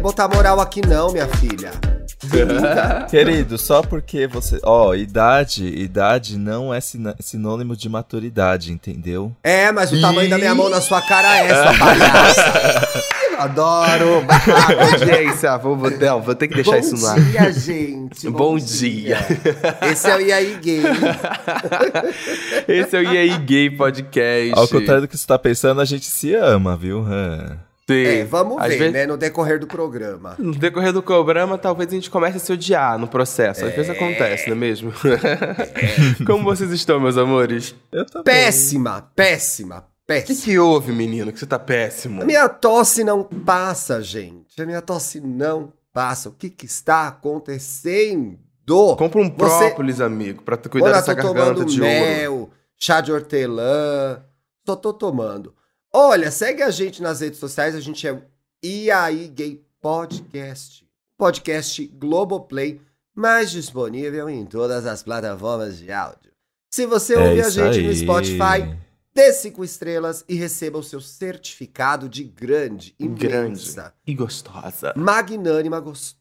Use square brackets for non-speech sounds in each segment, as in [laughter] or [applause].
vem botar moral aqui não, minha filha. [laughs] Querido, só porque você. Ó, idade, idade não é sina- sinônimo de maturidade, entendeu? É, mas o tamanho da minha mão na sua cara é, sua palhaça. [laughs] Adoro! Ah, audiência, vou, vou, não, vou ter que deixar Bom isso no ar. dia, gente. Bom dia. Esse é o E aí Gay. Esse é o E aí Gay Podcast. Ao contrário do que você tá pensando, a gente se ama, viu? Hã? Sim. É, vamos Às ver, vezes- né, no decorrer do programa. No decorrer do programa, talvez a gente comece a se odiar no processo. Às vezes acontece, não é mesmo? [laughs] Como vocês estão, meus amores? Eu também. Péssima, péssima, O que, péssima. que houve, menino? Que você tá péssimo. A minha tosse não passa, gente. A minha tosse não passa. O que que está acontecendo? Compra um Você- própolis, amigo, pra cuidar Olha, dessa tô garganta tomando de ouro. mel, chá de hortelã. Só tô tomando. Olha, segue a gente nas redes sociais. A gente é o E aí Gay Podcast. Podcast Globoplay, mais disponível em todas as plataformas de áudio. Se você É ouvir a gente no aí. Spotify, dê cinco estrelas e receba o seu certificado de grande, Grande imensa, e gostosa. magnânima, gostosa.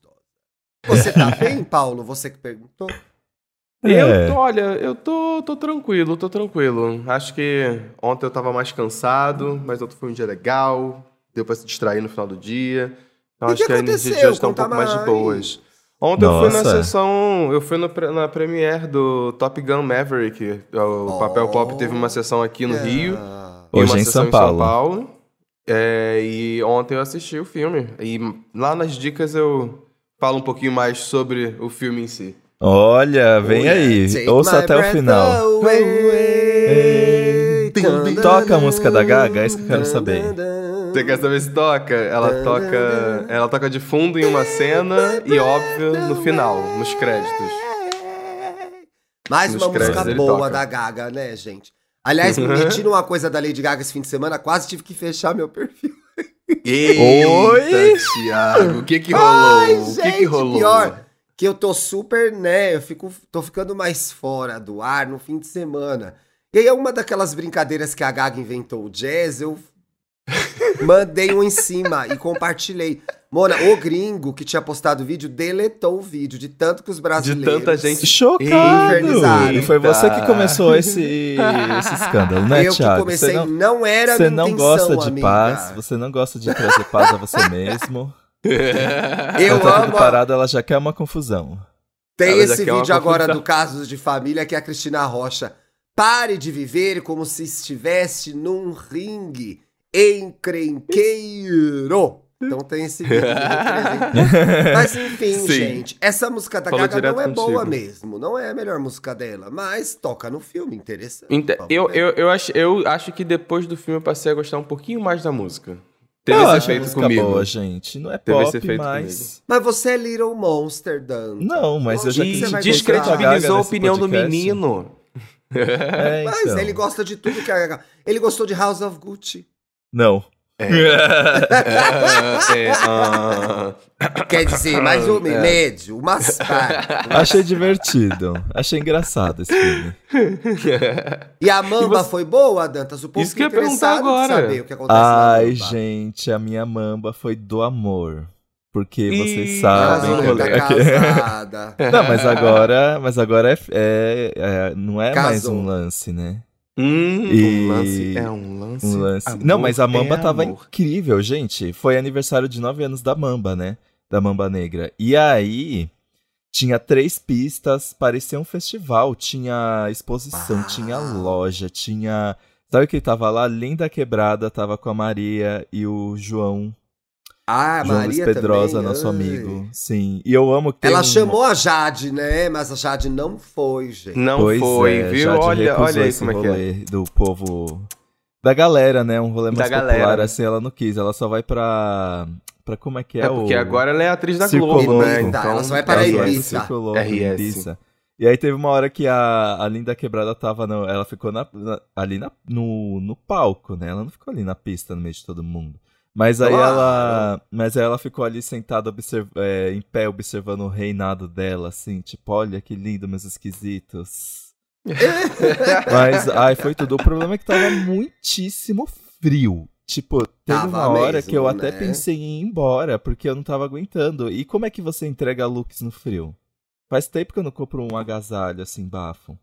Você tá bem, Paulo? Você que perguntou? É. Eu tô, olha, eu tô, tô tranquilo, tô tranquilo. Acho que ontem eu tava mais cansado, mas ontem foi um dia legal. Deu pra se distrair no final do dia. Então E acho que que, a energia de aconteceu? hoje tá um pouco mais de boas. Ontem eu fui na Nossa. sessão. Eu fui no na premiere do Top Gun Maverick. O Papel Pop teve uma sessão aqui no Rio. Hoje uma em sessão São Paulo. Paulo. É, e ontem eu assisti o filme. E lá nas dicas eu falo um pouquinho mais sobre o filme em si. Olha, vem aí. Take Ouça até o final. away. Toca a música da Gaga, é isso que eu quero saber. Você quer saber se toca? Ela toca. Ela toca de fundo em uma cena e óbvio no final, nos créditos. Mais Nos uma música créditos ele boa toca. da Gaga, né, gente? Aliás, [laughs] me numa coisa da Lady Gaga esse fim de semana, quase tive que fechar meu perfil. Eita, Oi? Thiago, o que que rolou? Ai, o que gente, que rolou? pior que eu tô super, né, eu fico, tô ficando mais fora do ar no fim de semana. E aí, é uma daquelas brincadeiras que a Gaga inventou, o jazz, eu [laughs] mandei um em cima e compartilhei. Mona, o gringo que tinha postado o vídeo deletou o vídeo, de tanto que os De brasileiros... tanta gente. Infernizado. E foi você que começou [laughs] esse, esse escândalo, né, eu que Thiago? comecei, Você não, não, era a você minha não intenção, gosta de amiga. paz, você não gosta de trazer paz a você mesmo. [laughs] Eu tá amo. preparada, ela já quer uma confusão. Tem Ela esse vídeo agora confusão. do Casos de Família que é a Cristina Rocha. Pare de viver como se estivesse num ringue encrenqueiro. Então tem esse vídeo. [laughs] Mas enfim, Sim. gente, essa música da Falou Gaga não é direto boa contigo. mesmo. Não é a melhor música dela, mas toca no filme, interessante. Eu, eu, eu, acho, eu acho que depois do filme eu passei a gostar um pouquinho mais da música. Teve eu esse a efeito comigo. boa, gente. Não é Teve esse pop, efeito mas... Mas você é Little Monster, Dan. Não, mas eu já a Gaga descredibilizou a opinião do podcast. menino. É, [laughs] Mas então. ele gosta de tudo que a Gaga. Ele gostou de House of Gucci. Não. É, [laughs] é, ah. Quer dizer, mais ou [laughs] menos, médio, umas partes. Achei divertido. Achei engraçado esse filme. E a Mamba foi boa, Dantas? O povo Isso que eu perguntar agora. saber o que acontece na Ai, gente, a minha mamba foi do amor. Porque Ih, vocês sabem. Casou, tá. [laughs] Não, mas agora, mas agora é, é- é- não é mais um lance, né? Hum, E- Um lance é um lance. Um lance. Amor não, mas a Mamba é tava amor. incrível, gente. Foi aniversário de nove anos da Mamba, né? Da Mamba Negra. E aí tinha três pistas, parecia um festival. Tinha exposição, Uau. tinha loja, tinha. Sabe quem tava lá? Linda Quebrada tava com a Maria e o João. Ah, João Luiz Maria Pedrosa, também. nosso ai. amigo. Sim. E eu amo que Ela um- chamou a Jade, né? Mas a Jade não foi, gente. Não Pois foi, é, viu? Jade Olha, olha aí como é que é. do povo. Da galera, né? Um rolê Da mais galera. popular, assim, ela não quis. Ela só vai pra. Pra como é que é, É porque o. agora ela é atriz da Circo Globo, Louco. né? Então, ela só vai para é a isso. Ibiza. RS. Ibiza. E aí teve uma hora que a, a Linda Quebrada tava no, ela ficou na- na- ali na- no, no palco, né? Ela não ficou ali na pista no meio de todo mundo. Mas aí Claro. ela, mas aí ela ficou ali sentada observ- é, em pé observando o reinado dela, assim, tipo, olha que lindo, meus esquisitos. [laughs] mas ai, foi tudo. O problema é que tava muitíssimo frio. Tipo, teve Tava uma hora mesmo, que eu até né? pensei em ir embora, porque eu não tava aguentando. E como é que você entrega looks no frio? Faz tempo que eu não compro um agasalho assim, bafo.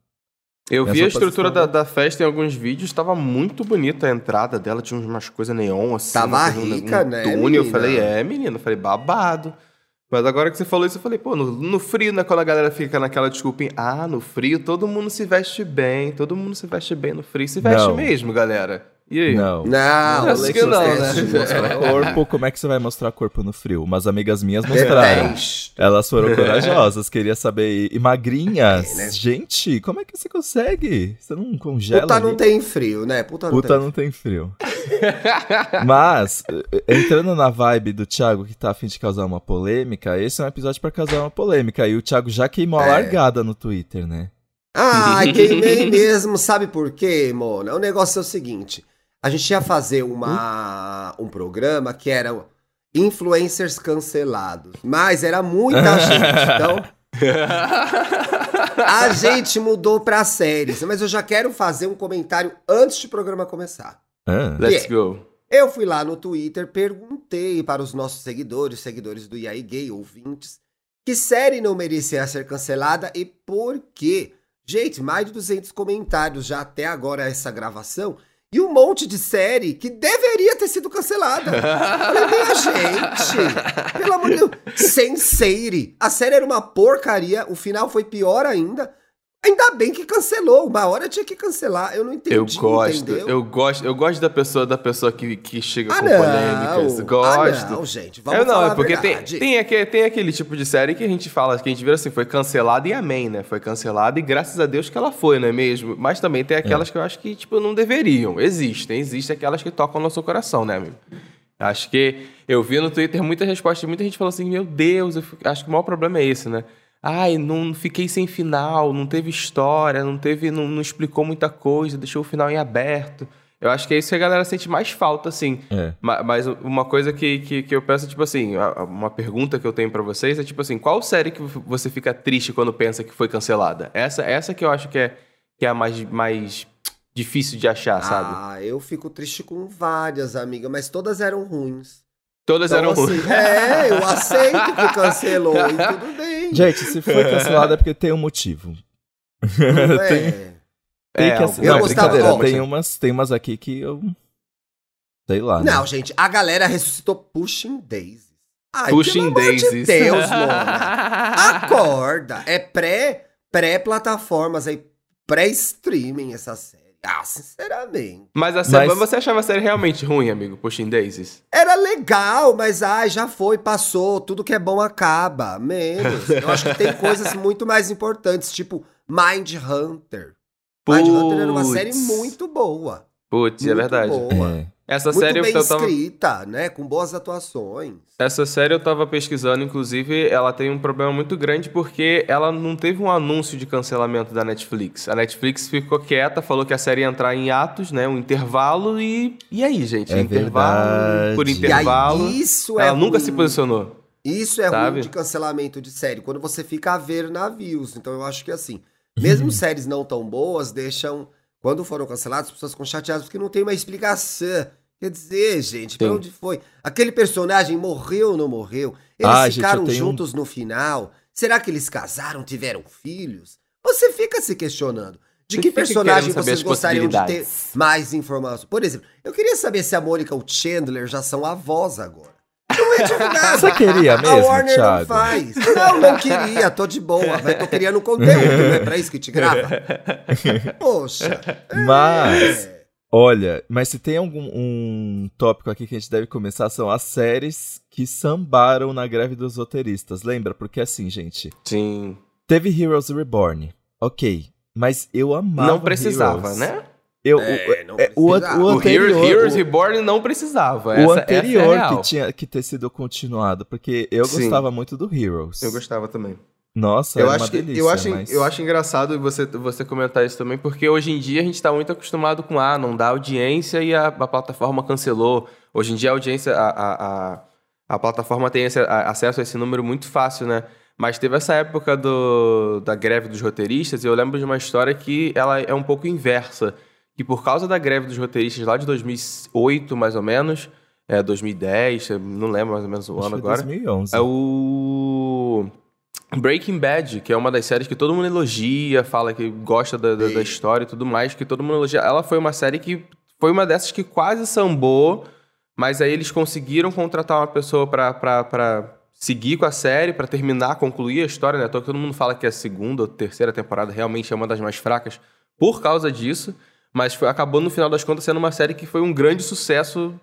Eu Minhas vi a estrutura da, estavam- da festa em alguns vídeos, tava muito bonita a entrada dela, tinha umas coisas neon assim. Tava coisa- um- rica, um né, túnel. Eu falei, é, menino, eu falei, babado. Mas agora que você falou isso, eu falei, pô, no, no frio, né, quando a galera fica naquela desculpa, em, ah, no frio todo mundo se veste bem, todo mundo se veste bem no frio. Se veste Não. mesmo, galera. E aí? Não. Não, Acho que não, né? mostrar [laughs] Corpo, como é que você vai mostrar corpo no frio? Umas amigas minhas mostraram. Detesto. Elas foram [laughs] corajosas, queria saber. E magrinhas? É, né? Gente, como é que você consegue? Você não congela? Puta não ali? tem frio, né? Puta não Puta tem não tem frio. [laughs] Mas, eh, entrando na vibe do Thiago que tá afim de causar uma polêmica, esse é um episódio pra causar uma polêmica. E o Thiago já queimou a É. largada no Twitter, né? Ah, queimei mesmo. Sabe por quê, Mona? O negócio é o seguinte. A gente ia fazer uma, um programa que era influencers cancelados. Mas era muita [laughs] gente. Então, a gente mudou pra séries. Mas eu já quero fazer um comentário antes do programa começar. Ah, Let's go. Eu fui lá no Twitter, perguntei para os nossos seguidores, seguidores do IAI Gay, ouvintes, que série não merecia ser cancelada e por quê. Gente, mais de 200 comentários já até agora essa gravação e um monte de série que deveria ter sido cancelada. Falei, minha gente, pelo amor de Deus, Senseire. A série era uma porcaria, o final foi pior ainda. Ainda bem que cancelou, uma hora tinha que cancelar. Eu não entendi, Eu gosto, entendeu? eu gosto, eu gosto da pessoa, da pessoa que, que chega Ah, com não. polêmicas. Gosto. Ah, não, gente. Vamos É, não, falar é porque a tem, verdade. tem, aquele, tem aquele tipo de série que a gente fala, que a gente vira assim, foi cancelada e amém, né? Foi cancelada e graças a Deus que ela foi, não é mesmo? Mas também tem aquelas que eu acho que, tipo, não deveriam. Existem, existem aquelas que tocam no nosso coração, né, amigo? Acho que eu vi no Twitter muitas respostas, muita gente falou assim, meu Deus, eu fico- acho que o maior problema é esse, né? Ai, não fiquei sem final, não teve história, não teve, não, não explicou muita coisa, deixou o final em aberto. Eu acho que é isso que a galera sente mais falta, assim. é. Ma- Mas uma coisa que, que, que eu peço, tipo assim, uma pergunta que eu tenho pra vocês é tipo assim, qual série que você fica triste quando pensa que foi cancelada? Essa, essa que eu acho que é, que é a mais, mais difícil de achar, sabe? Ah, eu fico triste com várias, amiga, mas todas eram ruins. Todas Então, eram assim, ruins. é, eu aceito que cancelou e tudo bem. [laughs] Gente, se foi [laughs] cancelada é porque tem um motivo. É? [laughs] tem- Tem É, que assinar. eu Não, gostava- brincadeira. ó, tem, mas- umas, tem umas aqui que eu. Sei lá. né? Não, gente, a galera ressuscitou Pushing Daisies. Ai, Pushing amor de Daisies. Deus, [laughs] Mona. Acorda. É pré, pré-plataformas aí, pré-streaming essa série. Ah, sinceramente. Mas a série, Mas- você achava a série realmente ruim, amigo? Pushing Daisies? Era legal, mas ai, já foi, passou. Tudo que é bom acaba. Menos. [laughs] Eu acho que tem coisas muito mais importantes, tipo Mind Hunter. Mind Hunter era uma série muito boa. Putz, é muito verdade. Boa. É. Essa Muito série bem eu tava... escrita, né? Com boas atuações. Essa série eu tava pesquisando, inclusive, ela tem um problema muito grande porque ela não teve um anúncio de cancelamento da Netflix. A Netflix ficou quieta, falou que a série ia entrar em atos, né? Um intervalo e. E aí, gente? É intervalo por verdade. intervalo. E aí, isso é ela nunca ruim. se posicionou. Isso é Sabe? ruim de cancelamento de série, quando você fica a ver navios. Então eu acho que assim, mesmo [laughs] séries não tão boas, deixam. Quando foram canceladas, as pessoas ficam chateadas porque não tem uma explicação. Quer dizer, gente, pra Sim. onde foi? Aquele personagem morreu ou não morreu? Eles Ah, gente, ficaram tenho um- juntos no final? Será que eles casaram, tiveram filhos? Você fica se questionando. De Você que personagem vocês gostariam de ter mais informações? Por exemplo, eu queria saber se a Mônica e o Chandler já são avós agora. Não divulgado. Você queria A mesmo, Warner não Thiago? faz. Não, não queria, tô de boa, mas tô criando conteúdo, não é pra isso que te grava? Poxa. Mas, é. olha, mas se tem algum um tópico aqui que a gente deve começar são as séries que sambaram na greve dos roteiristas. Lembra? Porque assim, gente, Sim. teve Heroes Reborn, ok, mas eu amava não precisava, Heroes. né? Eu, É, o, é, o, precisava. o O anterior, Heroes, Heroes o- Reborn não precisava. o essa, essa é anterior que tinha que ter sido continuado, porque eu Sim. gostava muito do Heroes. Eu gostava também. Nossa, Eu era acho, uma que, delícia, eu, acho, mas... eu acho engraçado você, você comentar isso também, porque hoje em dia a gente está muito acostumado com, ah, não dá audiência e a, a plataforma cancelou. Hoje em dia a audiência, a, a, a, a plataforma tem esse, a- acesso a esse número muito fácil, né? Mas teve essa época do, da greve dos roteiristas e eu lembro de uma história que ela é um pouco inversa, que por causa da greve dos roteiristas lá de 2008, mais ou menos, é 2010, não lembro mais ou menos o Acho ano agora. 2011. É o Breaking Bad, que é uma das séries que todo mundo elogia, fala que gosta da, da- da história e tudo mais, que todo mundo elogia. Ela foi uma série que foi uma dessas que quase sambou, mas aí eles conseguiram contratar uma pessoa pra seguir com a série, pra terminar, concluir a história, né? Então todo mundo fala que a segunda ou terceira temporada realmente é uma das mais fracas por causa disso, mas foi- acabou no final das contas sendo uma série que foi um grande sucesso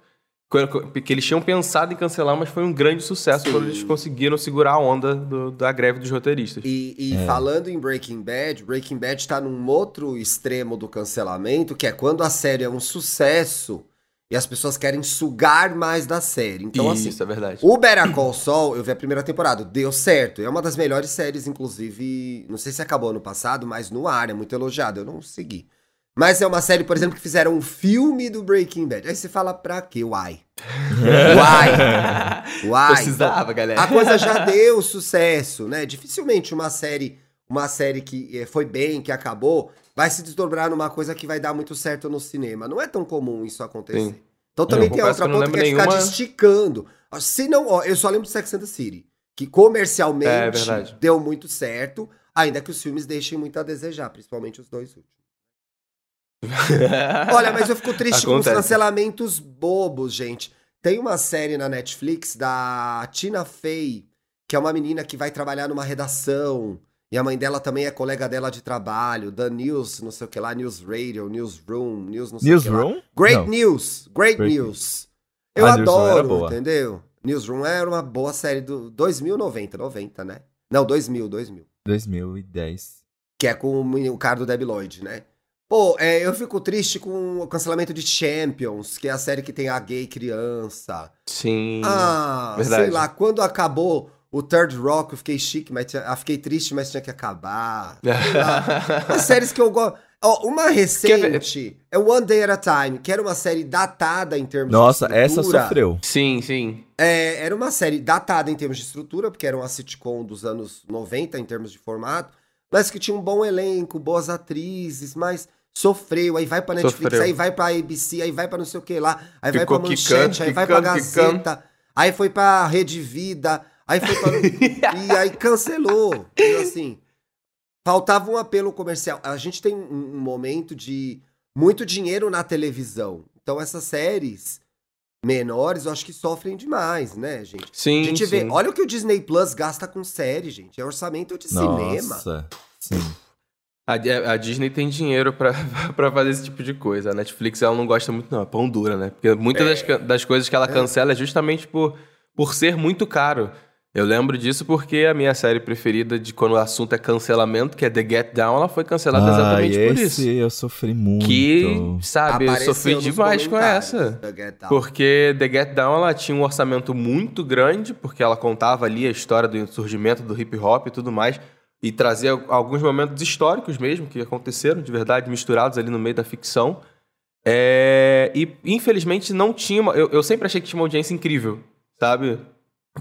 que eles tinham pensado em cancelar, mas foi um grande sucesso Sim. quando eles conseguiram segurar a onda do- da greve dos roteiristas. E, e É. falando em Breaking Bad, Breaking Bad tá num outro extremo do cancelamento, que é quando a série é um sucesso e as pessoas querem sugar mais da série. Então, Isso, assim, é verdade. o Better Call Saul, eu vi a primeira temporada, deu certo. É uma das melhores séries, inclusive, não sei se acabou ano passado, mas no ar, é muito elogiado, eu não segui. Mas é uma série, por exemplo, que fizeram um filme do Breaking Bad. Aí você fala, pra quê? Why? [laughs] Why? Why? Precisava, galera. A coisa já deu sucesso, né? Dificilmente uma série, uma série que eh, foi bem, que acabou, vai se desdobrar numa coisa que vai dar muito certo no cinema. Não é tão comum isso acontecer. Sim. Então também Eu tem outra ponta que é lembro ficar nenhuma- esticando. Se não, ó, eu só lembro de Sex and the City, que comercialmente É, verdade. deu muito certo, ainda que os filmes deixem muito a desejar, principalmente os dois últimos. [laughs] Olha, mas eu fico triste com os Acontece. cancelamentos bobos, gente. Tem uma série na Netflix da Tina Fey, que é uma menina que vai trabalhar numa redação. E a mãe dela também é colega dela de trabalho, da News, não sei o que lá, News Radio, Newsroom, News não sei o que lá. Newsroom? Great Não. News, Great, Great News. Eu Ah, era adoro, entendeu? Newsroom era uma boa série do 2090, 90, né? Não, 2000, 2000. 2010. Que é com o cara do Debbie Lloyd, né? Pô, é, eu fico triste com o cancelamento de Champions, que é a série que tem a gay criança. Sim. Ah, verdade. sei lá, quando acabou o Third Rock, eu fiquei chique, mas tinha, ah, fiquei triste, mas tinha que acabar. [laughs] As séries que eu gosto. Ó, uma recente é One Day at a Time, que era uma série datada em termos Nossa, de essa estrutura. sofreu. sim, sim. É, era uma série datada em termos de estrutura, porque era uma sitcom dos anos 90 em termos de formato, mas que tinha um bom elenco, boas atrizes, mas sofreu, aí vai pra Netflix, Sofreu. aí vai pra ABC, aí vai pra não sei o que lá, aí Ficou vai pra quicando, Manchete, aí vai pra quicando, Gazeta, aí foi pra Rede Vida, aí foi pra... [laughs] e aí cancelou. Então, assim, faltava um apelo comercial. A gente tem um momento de muito dinheiro na televisão, então essas séries menores, eu acho que sofrem demais, né, gente? Sim, A gente vê, sim. olha o que o Disney Plus gasta com série, gente. É orçamento de cinema. Nossa. Sim. A, a Disney tem dinheiro pra, [laughs] pra fazer esse tipo de coisa. A Netflix ela não gosta muito, não. É pão dura, né? Porque muitas das, ca- das coisas que ela cancela é justamente por, por ser muito caro. Eu lembro disso porque a minha série preferida de quando o assunto é cancelamento, que é The Get Down, ela foi cancelada exatamente Ai, por esse isso. eu sofri muito. Que, sabe, eu Apareceu sofri nos demais com essa. da Get Down. Porque The Get Down ela tinha um orçamento muito grande, porque ela contava ali a história do surgimento do hip hop e tudo mais, e trazia alguns momentos históricos mesmo que aconteceram de verdade, misturados ali no meio da ficção. É, E infelizmente não tinha. uma- eu, eu sempre achei que tinha uma audiência incrível, sabe?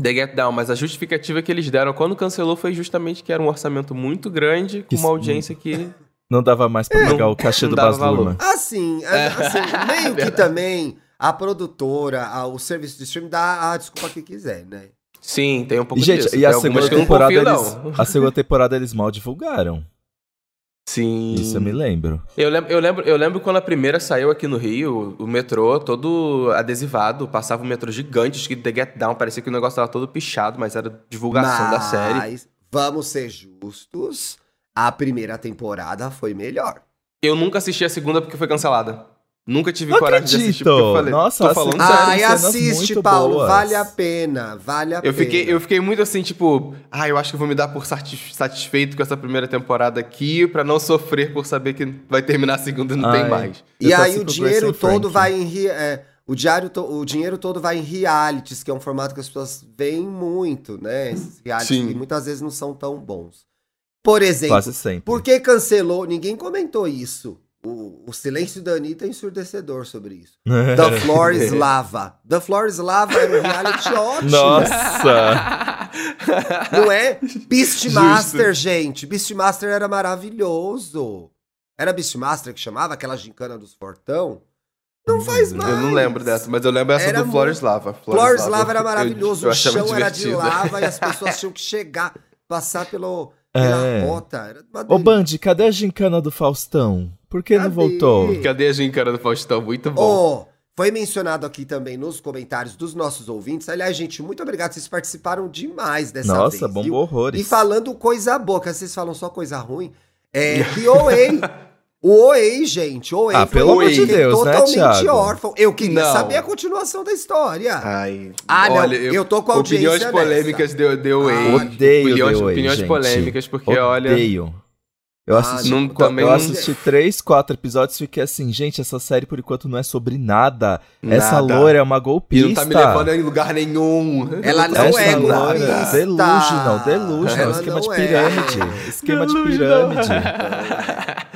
The Get Down, mas a justificativa que eles deram quando cancelou foi justamente que era um orçamento muito grande, com uma audiência que. Não dava mais pra pagar o cachê [laughs] não do Baz. Luhrmann. Assim, é, assim meio [laughs] que também a produtora, a- o serviço de streaming dá a desculpa que quiser, né? Sim, tem um pouco gente, disso. e a segunda confio, eles. A segunda temporada eles mal divulgaram. Sim. Isso eu me lembro. Eu lembro, eu, lembro, eu lembro quando a primeira saiu aqui no Rio, o metrô todo adesivado, passava um metrô gigante, escrito The Get Down, parecia que o negócio tava todo pichado, mas era divulgação da série. Mas, vamos ser justos, a primeira temporada foi melhor. Eu nunca assisti a segunda porque foi cancelada. Nunca tive Não coragem de assistir porque eu acredito! falei. Nossa, tô falando sério. Ai, assiste, muito Paulo, boas. vale a pena, vale a Eu pena. fiquei, eu fiquei muito assim, tipo, ah, eu acho que eu vou me dar por satis- satisfeito com essa primeira temporada aqui, pra não sofrer por saber que vai terminar a segunda e não tem Ai. mais. E aí assim o dinheiro todo Frank. vai em é, o, diário to- o dinheiro todo vai em realities, que é um formato que as pessoas veem muito, né? Esses realities Sim. que muitas vezes não são tão bons. Por exemplo, Quase sempre. por que cancelou? Ninguém comentou isso. O, o silêncio da Anitta é ensurdecedor sobre isso. [laughs] The Floor is Lava. The Floor is Lava era um reality [laughs] ótimo. Nossa! [laughs] Não é? Beastmaster, gente. Beastmaster era maravilhoso. Era Beastmaster que chamava, aquela gincana dos fortão. Não faz mais. Eu não lembro dessa, mas eu lembro essa Era do Flores Lava. Flores Lava era eu- maravilhoso. eu o achava chão era de lava e as pessoas tinham que chegar, passar pelo, É. uma Ô. Band, cadê a gincana do Faustão? Por que não Cadê? voltou? Cadê a gincana do Faustão? Muito bom. Ó, foi mencionado aqui também nos comentários dos nossos ouvintes. Aliás, gente, muito obrigado. Vocês participaram demais dessa Nossa, vez. bombou viu? horrores. E falando coisa boa, que vocês falam só coisa ruim. É [laughs] que o OEI. O OEI, gente. O OEI Ah, pelo amor de Deus, né, totalmente Thiago? órfão. Eu queria Não. saber a continuação da história. Ai, Ah, não, eu tô com a Opiniões audiência polêmicas deu, deu Ah, aí. Odeio opiniões, The Way, opiniões gente. polêmicas, porque olha. Odeio. Eu Ah, assisti, não- qua- também eu não- assisti três, quatro episódios e fiquei assim, gente, essa série por enquanto não é sobre nada. Essa Nada. loira é uma E golpista. não tá me levando em lugar nenhum. Ela não Essa é loira, golpista. delusional, delusional, Ela esquema não de é. pirâmide. Esquema de Delusional. pirâmide. [laughs]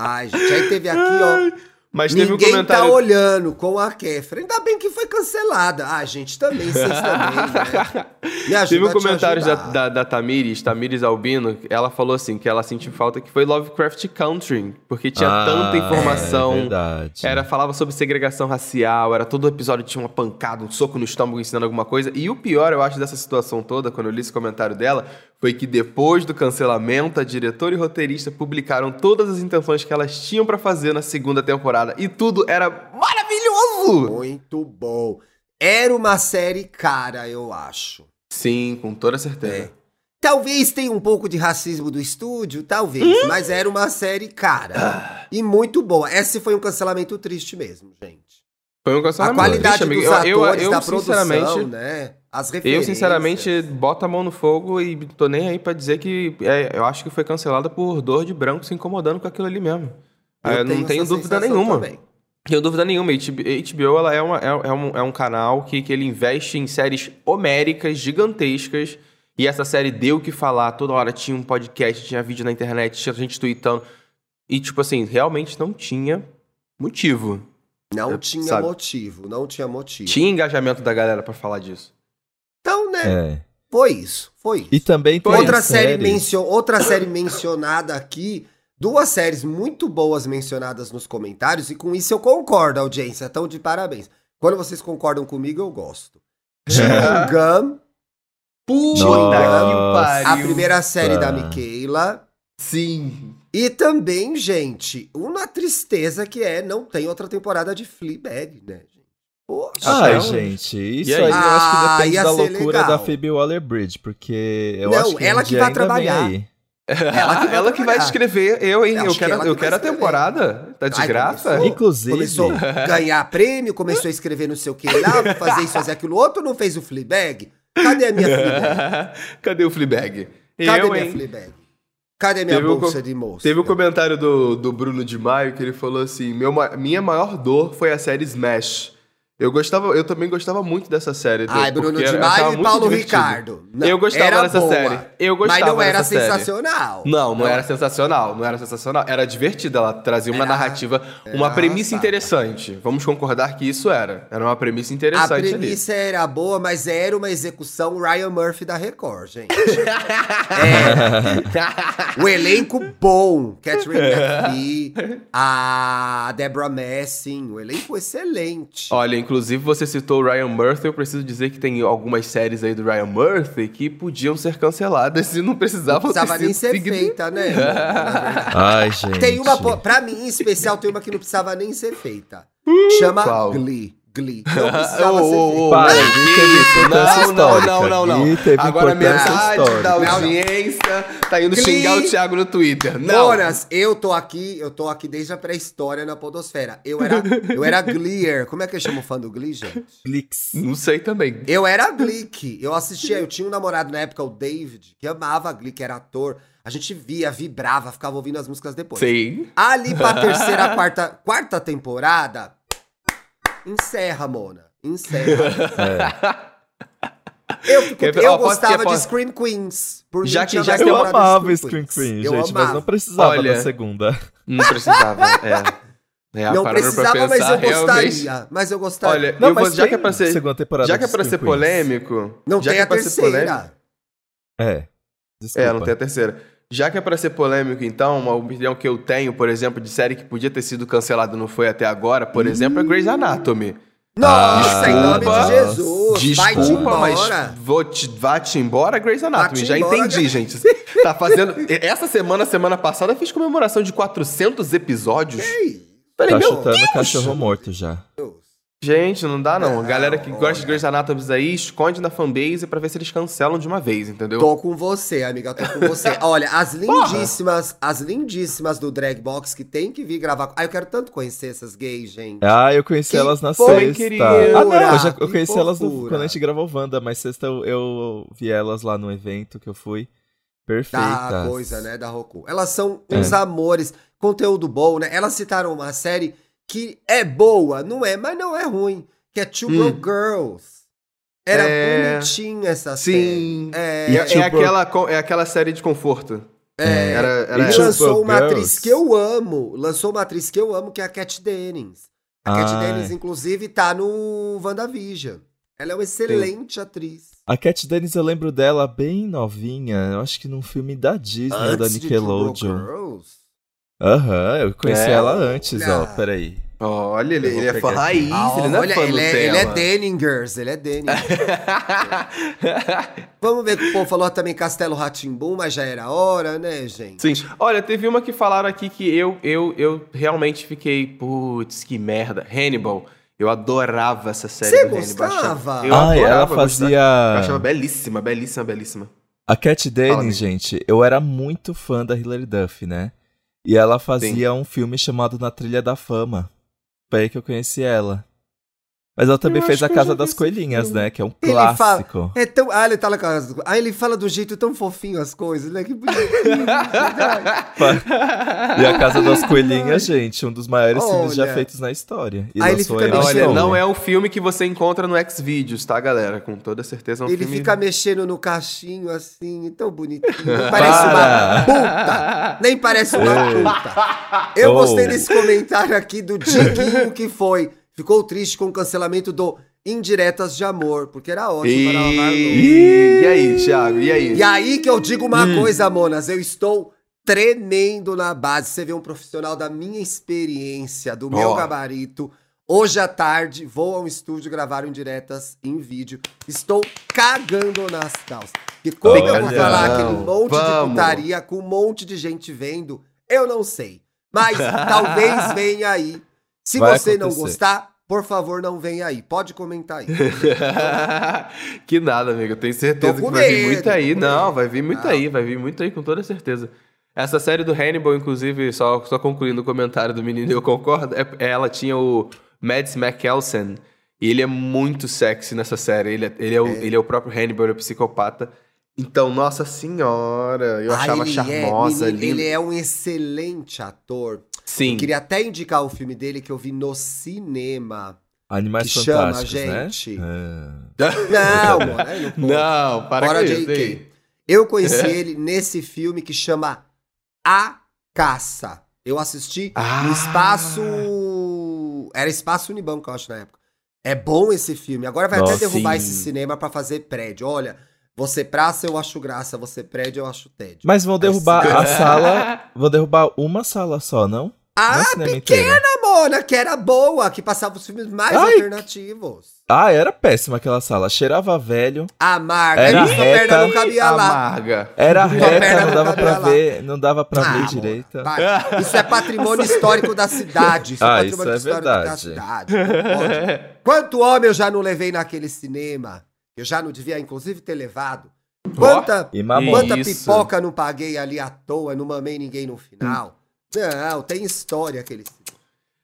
Ai, gente, aí teve aqui, ó. Mas teve um Ninguém comentário. tá olhando com a Kéfera. Ainda bem que foi cancelada. Ah, gente, também, vocês também, né? [laughs] Me ajuda Teve um comentário da, da, da Tamires, Tamires Albino, ela falou assim, que ela sentiu falta que foi Lovecraft Country, porque tinha Ah, tanta informação. É verdade. Era, falava sobre segregação racial, era todo episódio tinha uma pancada, um soco no estômago ensinando alguma coisa. E o pior, eu acho, dessa situação toda, quando eu li esse comentário dela, foi que depois do cancelamento, a diretora e roteirista publicaram todas as intenções que elas tinham pra fazer na segunda temporada. E tudo era maravilhoso! Muito bom. Era uma série cara, eu acho. Sim, com toda certeza. Talvez tenha um pouco de racismo do estúdio, talvez, Hum? mas era uma série cara. Ah. E muito boa. Esse foi um cancelamento triste mesmo, gente. Foi um A qualidade amigo. dos atores, eu, eu, eu, da sinceramente, produção, né? As Eu, referências. sinceramente, boto a mão no fogo e tô nem aí pra dizer que é, eu acho que foi cancelada por dor de branco se incomodando com aquilo ali mesmo. Eu É, não tenho tenho essa dúvida nenhuma. também. Não tenho dúvida nenhuma. HBO ela é, uma- é- é um, é um canal que, que ele investe em séries homéricas, gigantescas. E essa série deu o que falar. Toda hora tinha um podcast, tinha vídeo na internet, tinha gente tweetando. E, tipo assim, realmente não tinha motivo. Não É, tinha sabe? motivo, não tinha motivo. Tinha engajamento da galera pra falar disso. Então, né? É. Foi isso, foi isso. E também tem Outra série, série mencio- outra série mencionada aqui, duas séries muito boas mencionadas nos comentários, e com isso eu concordo, audiência, então de parabéns. Quando vocês concordam comigo, eu gosto. [laughs] Gum, Puta Nossa. a primeira série da. Michaela, Sim. E também, gente, uma tristeza que é não tem outra temporada de Fleabag, né, gente? Poxa. Ai, Até gente, isso E aí aí? eu acho que Ah, depende da loucura legal. da Phoebe Waller-Bridge, porque eu Não, acho que ela que é vai trabalhar. aí. [laughs] Ela, que vai ela que vai escrever, eu, hein? Eu que quero, que eu quero a temporada. Tá de Ai, graça? começou. Inclusive, Começou a ganhar prêmio, começou a escrever não sei o que lá, fazer isso, fazer aquilo outro, não fez o Fleabag? Cadê a minha [laughs] Fleabag? Cadê o Fleabag? Cadê eu, minha hein? Fleabag? Cadê minha Teve um bolsa co- de moça? Teve um comentário do, do Bruno de Maio que ele falou assim: Meu, minha maior dor foi a série Smash. Eu gostava, eu também gostava muito dessa série. Ai, Bruno de Maio e Paulo divertido. Ricardo. Não, eu gostava dessa boa, série. Eu gostava Mas não era dessa série. sensacional. Não, não era sensacional, não era sensacional. Era divertida, ela trazia uma Era- narrativa, uma era premissa interessante. Vamos concordar que isso era. Era uma premissa A interessante ali. premissa era boa, mas era uma execução Ryan Murphy da Record, gente. [laughs] É. O elenco bom. Catherine McPhee, a Deborah Messing, o elenco excelente. Olha, inclusive você citou o Ryan Murphy, eu preciso dizer que tem algumas séries aí do Ryan Murphy que podiam ser canceladas e não precisavam Não precisava nem ser feita, né? [laughs] Ai, gente. Tem uma, pra mim em especial, tem uma que não precisava nem ser feita. Chama qual? Glee. Glee. [laughs] Não precisava ô, Para, não, Glee não, não, não, não, teve Agora metade da histórica. Audiência tá indo Glee. xingar o Thiago no Twitter. Não. Jonas, eu tô aqui, eu tô aqui desde a pré-história na podosfera. Eu era, eu era Gleer. Como é que eu chamo o fã do Glee, gente? Glix. Não sei também. Eu era Glick. Eu assistia, eu tinha um namorado na época, o David, que amava Glee, que era ator. A gente via, vibrava, ficava ouvindo as músicas depois. Sei. Ali pra terceira, quarta, quarta temporada, encerra, Mona. Encerra. [laughs] Eu, fico- Quer- eu ó, posso- gostava de Scream Queens. Por Já que- já que Eu amava Scream Queen, Eu gente, mas amava. não precisava Olha, da segunda. Não precisava, é. É, Não precisava, mas pensar, eu realmente- gostaria. Mas eu gostaria. Olha, Não, eu vou, mas já que é pra ser, segunda temporada já que é de pra ser Queens. polêmico, não já tem que é a pra ser polêmico- terceira. É. Desculpa. É, não tem a terceira. Já que é pra ser polêmico, então, uma opinião que eu tenho, por exemplo, de série que podia ter sido cancelada e não foi até agora, por exemplo, é Grey's Anatomy. Nossa, em nome Desculpa. de Jesus. vai te Desculpa, mas vou te, vá-te embora, Grey's Anatomy. Já embora, entendi, gente. Tá fazendo... [laughs] Essa semana, semana passada, eu fiz comemoração de 400 episódios. Ei, Falei, Tá meu chutando Deus! cachorro morto já. Deus. Gente, não dá não. A galera que gosta de Grey's Anatomy aí, esconde na fanbase pra ver se eles cancelam de uma vez, entendeu? Tô com você, amiga, tô com você. [laughs] Olha, as lindíssimas, as lindíssimas do Drag Box que tem que vir gravar. com- Ah, eu quero tanto conhecer essas gays, gente. Ah, eu conheci Que elas na fofura, sexta. querida. Ah, não, eu, já, eu conheci elas no- fofura. quando a gente gravou Wanda, mas sexta eu, eu vi elas lá no evento que eu fui. Perfeitas. Da coisa, né, da Roku. Elas são É. uns amores, conteúdo bom, né? Elas citaram uma série que é boa, não é, mas não é ruim, que é Two Hum. Broke Girls. Era É. bonitinha essa Sim. série. É, é, é aquela, é aquela série de conforto. é. Era, era E Two lançou uma Girls. atriz que eu amo. Lançou uma atriz que eu amo, que é a Cat Dennings. A Cat Ah, Dennings, inclusive, tá no WandaVision. Ela é uma excelente atriz. A Cat Dennis eu lembro dela bem novinha, eu acho que num filme da Disney ou da Antes de Nickelodeon. Girls. Aham, eu conheci É, ela antes, ó, peraí. Olha, ele, ele é fã raiz, Ah, ele não é fã ele, é, ele é. Denningers, ele é Denningers. [laughs] Vamos ver que o povo falou também Castelo Ratimbum, mas já era hora, né, gente? Sim. Olha, teve uma que falaram aqui que eu, eu, eu realmente fiquei, putz, que merda. Hannibal. Eu adorava essa série Você do gostava? Eu Ah, adorava, ela gostava. fazia. Eu achava belíssima, belíssima, belíssima. A Cat. Dennis, gente, eu era muito fã da Hilary Duff, né? E ela fazia um filme chamado Na Trilha da Fama. Foi aí que eu conheci ela. Mas ela também Eu fez A Casa das Coelhinhas, filme. né? Que é um Ele fala- clássico. É tão. Ah, ele tá lá com as- Ah, ele fala do jeito tão fofinho as coisas, né? Que bonitinho. [laughs] E A Casa das Coelhinhas, gente, um dos maiores filmes já Olha. feitos na história. E Aí ele fica aí no Olha, não é um filme que você encontra no Xvideos, tá, galera? Com toda certeza é um Ele filme... fica mexendo no cachinho assim, tão bonitinho. Parece uma puta. Nem parece uma puta. Eu Oh. gostei desse comentário aqui do Diguinho que foi. Ficou triste com o cancelamento do Indiretas de Amor, porque era ótimo para lavar louça. E... e aí, Thiago? E aí? E aí que eu digo uma Hum. coisa, Monas, eu estou tremendo na base. Você vê um profissional da minha experiência, do meu Ó. gabarito. Hoje à tarde, vou ao estúdio gravar um diretas em vídeo. Estou cagando nas calças. E como eu vou falar aquele monte de Vamos. putaria com um monte de gente vendo, eu não sei. Mas talvez [laughs] venha aí. Se Vai você não acontecer. gostar, por favor, não venha aí. Pode comentar aí. [laughs] que nada, amigo. Eu tenho certeza que vai vir medo, muito tô aí. Não, vai vir muito Não. aí, vai vir muito aí, com toda certeza. Essa série do Hannibal, inclusive, só, só concluindo o comentário do menino, eu concordo. é- ela tinha o Mads Mikkelsen. E ele é muito sexy nessa série. Ele é, ele é, o, ele é o próprio Hannibal, ele é o psicopata. Então, nossa senhora, eu Ah, achava ele charmosa, é, menino, linda. Ele é um excelente ator. Sim. Queria até indicar o filme dele que eu vi no cinema. Animais que chama, Fantásticos, gente. né? Não, mano. não, pode. [laughs] Não, para Fora JK. isso aí. Eu conheci ele nesse filme que chama A Caça. Eu assisti Ah. no Espaço... Era Espaço Unibanco, eu acho, na época. É bom esse filme. Agora vai Nossa, até derrubar sim. esse cinema pra fazer prédio. Olha, você praça, eu acho graça. Você prédio, eu acho tédio. Mas vão derrubar a [laughs] sala. Vvão derrubar uma sala só, não? Ah, Não é o cinema inteiro. A Mona, que era boa, que passava os filmes mais Ai, alternativos. Ah, era péssima aquela sala. Cheirava velho. Amarga, Era reta. perna não cabia lá. Amarga. Era reta, não dava pra lá. ver. Não dava pra Ah, ver para. Isso é patrimônio [laughs] histórico da cidade. Isso Ah, é patrimônio isso é histórico da verdade. cidade. Não pode. Quanto homem eu já não levei naquele cinema? Eu já não devia, inclusive, ter levado. Quanta, mamou. quanta pipoca não paguei ali à toa, não mamei ninguém no final. Não, tem história aquele.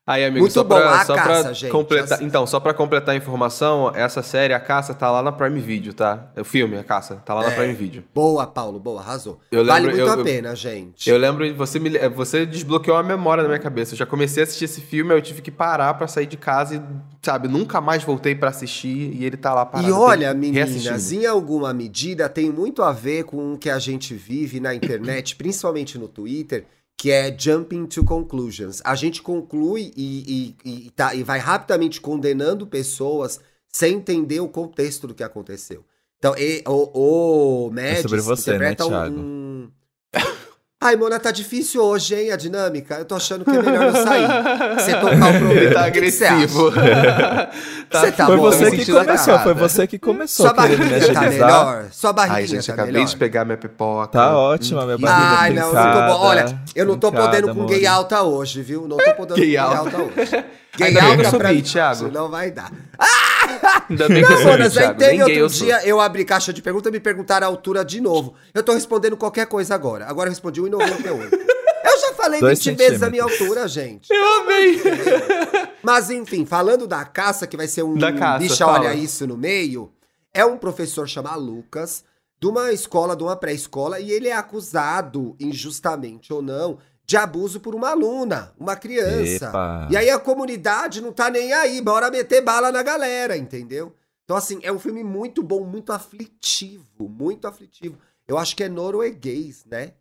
Aí, amigo, Muito só bom, pra, A só Caça, pra gente, completar. assim. Então, só pra completar a informação, essa série, A Caça, tá lá na Prime Video, tá? O filme, A Caça, tá lá na É. Prime Video. Boa, Paulo, boa, arrasou. Eu vale lembro- muito eu- a eu- pena, gente. Eu lembro, você, me, você desbloqueou a memória da minha cabeça. Eu já comecei a assistir esse filme, eu tive que parar pra sair de casa e, sabe, nunca mais voltei pra assistir e ele tá lá parado. E eu olha, meninas, em alguma medida tem muito a ver com o que a gente vive na internet, [clears throat] principalmente no Twitter, que é jumping to conclusions. A gente conclui e, e, e, tá, e vai rapidamente condenando pessoas sem entender o contexto do que aconteceu. Então, e- o, o Mads sobre você, né, interpreta Thiago? um... Ai, Mona, tá difícil hoje, hein, a dinâmica? Eu tô achando que é melhor eu sair. Você tocar o problema. Ele tá você agressivo. acha? [laughs] Tá- Você tá Foi bom, você que começou, atacada. foi você que começou Sua barriguinha tá melhor? Sua barriguinha Ai, gente, tá acabei melhor? de pegar minha pipoca. Tá ótima, minha barriga Ai, não, eu não tô trincada, bo- Olha, eu não tô trincada, podendo com gay alta hoje, viu? Não tô podendo com Gay gay alta. alta hoje. Gay Ainda bem que eu alta subi, pra mim, Thiago. Não vai dar. Ainda bem que eu Não, sou Thiago, gay eu outro sou. dia eu abri caixa de pergunta e me perguntaram a altura de novo. Eu tô respondendo qualquer coisa agora. Agora eu respondi 1,98. [laughs] Eu já falei Dois 20 vezes a minha altura, gente. Eu amei. Mas enfim, falando da caça, que vai ser um Da caça, bicha fala. olha isso no meio, é um professor chamado Lucas, de uma escola, de uma pré-escola, e ele é acusado, injustamente ou não, de abuso por uma aluna, uma criança. Epa. E aí a comunidade não tá nem aí, bora meter bala na galera, entendeu? Então, assim, é um filme muito bom, muito aflitivo, muito aflitivo. Eu acho que é norueguês, né?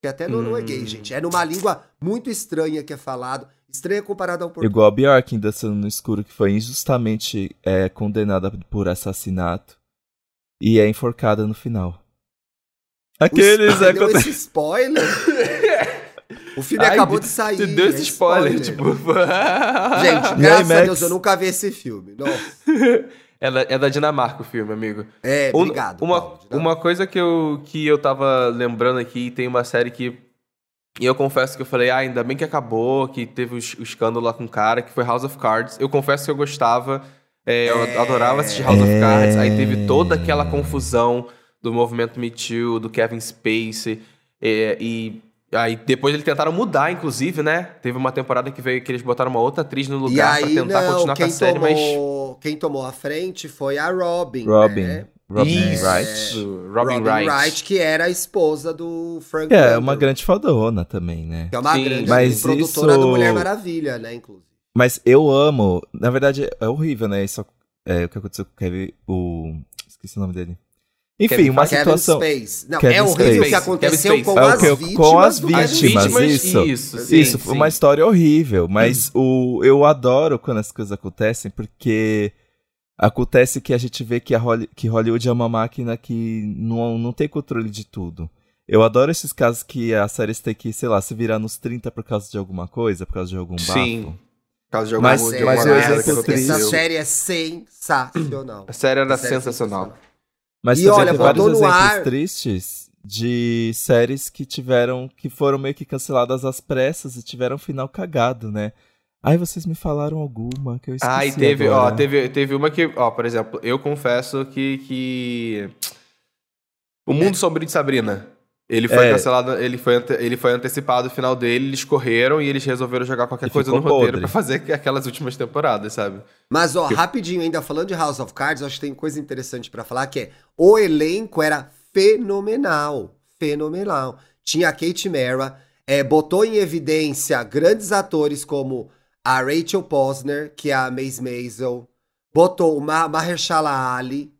Que até norueguês, Hum. gente. É numa língua muito estranha que é falado. Estranha comparada ao português. Igual a Bjork em Dançando no Escuro, que foi injustamente é, condenada por assassinato e é enforcada no final. Aqueles Você é deu quando- esse spoiler? o filme Ai, acabou de sair. Você deu é esse spoiler, tipo. [laughs] Gente, graças a? Deus eu nunca vi esse filme. Nossa. [laughs] é, da, é da Dinamarca o filme, amigo. É, obrigado. Uma, Paulo, uma coisa que eu, que eu tava lembrando aqui, tem uma série que. E eu confesso que eu falei, ah, ainda bem que acabou, que teve o, es- o escândalo lá com o cara, que foi House of Cards. Eu confesso que eu gostava, é, eu adorava assistir House of É. Cards. Aí teve toda aquela confusão do movimento Me Too, do Kevin Spacey. é, e aí depois eles tentaram mudar, inclusive, né? Teve uma temporada que veio que eles botaram uma outra atriz no E lugar aí, pra tentar não, continuar com a série, mas. tomou, quem tomou a frente foi a Robin. Robin. né? Robin Isso, Wright. Robin, Wright. que era a esposa do Frank é uma grande fodona também, né? Que é uma Sim, grande mas produtora isso- do Mulher Maravilha, né, inclusive. Mas eu amo. Na verdade, é horrível, né? Isso é o que aconteceu com o Kevin. O. Esqueci o nome dele. Enfim, Kevin uma Kevin situação. Space. Não, Kevin é horrível o que aconteceu com. É o as que- vítimas. com as do- vítimas, isso. isso. sim, Isso, sim. uma história horrível, mas o, eu adoro quando as coisas acontecem, porque acontece que a gente vê que, a Holly- que Hollywood é uma máquina que não, não tem controle de tudo. Eu adoro esses casos que a série tem que, sei lá, se virar nos 30 por causa de alguma coisa, por causa de algum bafo. Sim. Por causa de Mas- alguma, mas merda que exemplo essa, essa série é sensacional. A série era série é sensacional. Mas E olha, tem vários exemplos ar- tristes de séries que tiveram, que foram meio que canceladas às pressas e tiveram um final cagado, né? Ai, vocês me falaram alguma que eu esqueci Ah, e teve, ó, agora. teve, teve uma que, ó, por exemplo, eu confesso que, que o Mundo Sombrio de Sabrina, ele foi É. cancelado, ele foi, ante- ele foi antecipado o final dele, eles correram e eles resolveram jogar qualquer E coisa no ficou roteiro podre. pra fazer aquelas últimas temporadas, sabe? Mas, ó, rapidinho ainda, falando de House of Cards, acho que tem coisa interessante pra falar, que é o elenco era fenomenal. Fenomenal. Tinha a Kate Mara, é, botou em evidência grandes atores como a Rachel Posner, que é a Maze Maisel, botou o Ma Mahershala Ali,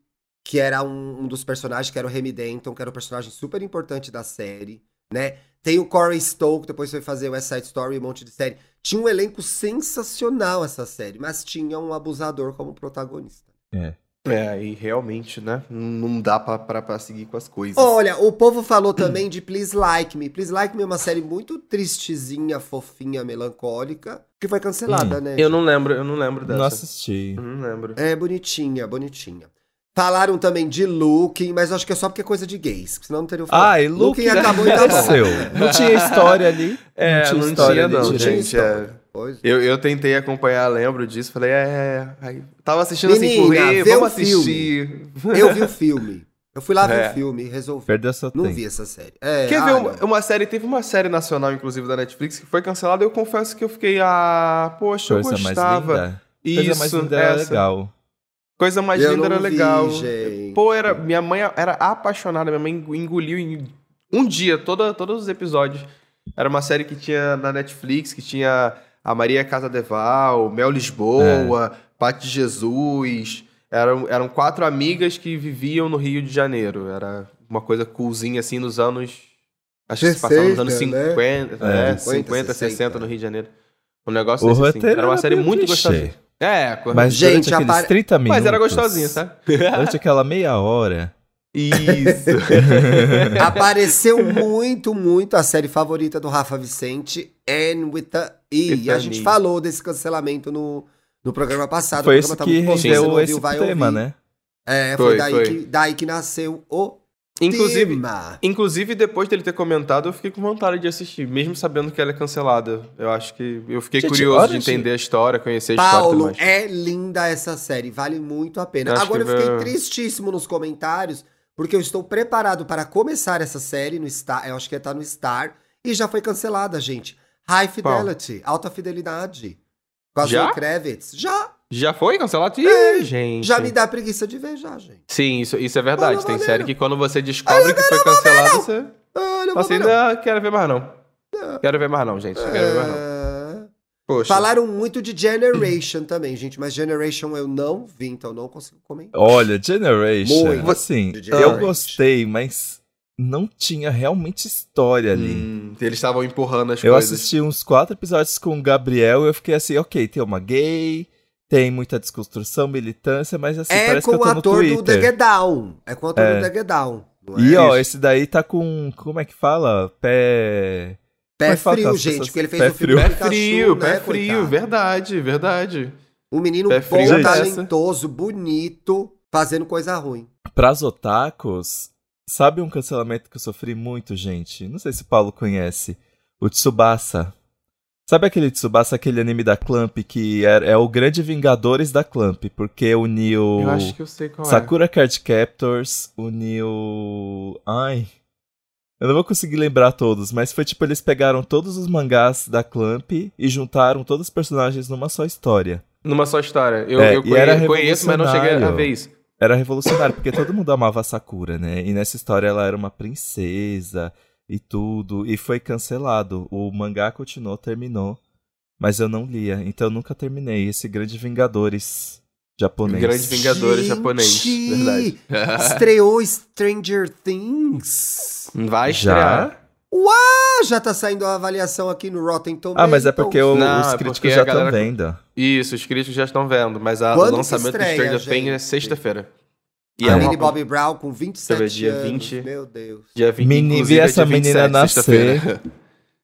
que era um, um dos personagens, que era o Remy Denton, que era um personagem super importante da série, né? Tem o Corey Stowe, que depois foi fazer o West Side Story, um monte de série. Tinha um elenco sensacional essa série, mas tinha um abusador como protagonista. É. É, e realmente, né, não dá pra, pra, pra seguir com as coisas. Olha, o povo falou também de Please Like Me. Please Like Me é uma série muito tristezinha, fofinha, melancólica, que foi cancelada, né? eu não lembro, eu não lembro dessa. Não assisti. Eu não lembro. É bonitinha, bonitinha. Falaram também de Looking, mas eu acho que é só porque é coisa de gays, senão não teriam falado. Ah, e Luke acabou e [laughs] mereceu. Não tinha história ali. É, não tinha não história tinha ali não, gente, história. é. Pois. Eu, eu tentei acompanhar, lembro disso, falei, é, aí, tava assistindo assim, Menina, correr, vê vamos o filme. assistir. Eu vi o filme. Eu fui lá ver É. o filme e resolvi. Perdeu seu Não tempo. vi essa série. É, Quer ah, ver uma, uma série, teve uma série nacional, inclusive, da Netflix, que foi cancelada, eu confesso que eu fiquei, ah, poxa, eu Coisa mais gostava. linda. Isso, Coisa mais linda essa. legal. Coisa mais Eu linda era vi, legal. gente. Pô, era, minha mãe era apaixonada, minha mãe engoliu em um dia toda, todos os episódios. Era uma série que tinha na Netflix, que tinha a Maria Casadeval, Mel Lisboa, Paty Jesus. Eram, eram quatro amigas que viviam no Rio de Janeiro. Era uma coisa coolzinha assim nos anos. Acho que se passava nos anos 60, né? 50, É. é, 50, 60 no Rio de Janeiro. Um negócio O desse, assim. Era uma série muito clichê. gostosinha. É, Mas Gente, durante apare- 30 minutos. mas era gostosinha, sabe? [laughs] Durante aquela meia hora, Isso. [laughs] Apareceu muito, muito a série favorita do Rafa Vicente, Anne with the E. With E a gente falou desse cancelamento no, no programa passado. Foi o isso programa tá que rendeu esse tema, ouvir. né? É, foi, Foi, daí, foi. Que, daí que nasceu o Inclusive, tema. inclusive, depois dele ter comentado, eu fiquei com vontade de assistir, mesmo sabendo que ela é cancelada. Eu acho que. Eu fiquei Gente, curioso de entender a história, conhecer a história Paulo, é linda essa série, vale muito a pena. Acho Agora eu que fiquei vai- tristíssimo nos comentários, porque eu estou preparado para começar essa série no Star, eu acho que tá no Star, e já foi cancelada, gente. High Fidelity, alta fidelidade. Com a? Zoe Kravitz. Já, Já foi cancelado? Ih, É, gente. já me dá preguiça de ver já, gente. Sim, isso, isso é verdade. Olha, Tem série que quando você descobre que foi cancelado, você não vou assim, ver, não. não, quero ver mais não. Quero ver mais não, gente. Quero ver mais não. É. Poxa. Falaram muito de Generation também, gente, mas Generation eu não vi, então não consigo comentar. Olha, Generation, Muito assim, de eu Generation. gostei, mas não tinha realmente história ali. Hum, eles estavam empurrando as Eu coisas. assisti uns quatro episódios com o Gabriel e eu fiquei assim, ok, tem uma gay, tem muita desconstrução, militância, mas assim, é parece com que eu o tô no ator do The Twitter. Get Down. É com o ator É. do The Get Down. é? E ó, esse daí tá com, como é que fala? Pé... Pé é fala frio, gente, pessoas- porque ele fez Pé o filme frio. Pé Pikachu, frio, né, pé frio, coitado? verdade, verdade. Um menino Pé bom, frio, talentoso, bonito, fazendo coisa ruim. Pras otakus, sabe um cancelamento que eu sofri muito, gente? Não sei se o Paulo conhece. O Tsubasa. Sabe aquele Tsubasa, aquele anime da Clamp que é, é o grande Vingadores da Clamp, porque uniu Eu acho que eu sei qual Sakura Card Captors, uniu... Ai... Eu não vou conseguir lembrar todos, mas foi tipo, eles pegaram todos os mangás da Clamp e juntaram todos os personagens numa só história. é. Numa só história. Eu, É, eu e era conhe- conheço, mas não cheguei a revolucionário. ver isso. Era revolucionário, porque todo mundo amava a Sakura, né? E nessa história ela era uma princesa e tudo, e foi cancelado. O mangá continuou, terminou, mas eu não lia, então eu nunca terminei esse Grande Vingadores japonês. Grande Vingadores Gente! japonês, verdade. [laughs] Estreou Stranger Things. Vai Já? estrear? Ah, já tá saindo a avaliação aqui no Rotten Tomatoes. Ah, mas é porque o- Não, os é críticos porque a já estão galera- vendo. Isso, os críticos já estão vendo, mas a- o lançamento do Stranger Things é sexta-feira. E a é Millie uma- Bobby Brown com 27 Deixa eu ver, dia anos. 20. Meu Deus. Dia 20, Menina, inclusive, vi é essa dia menina 27, sexta-feira.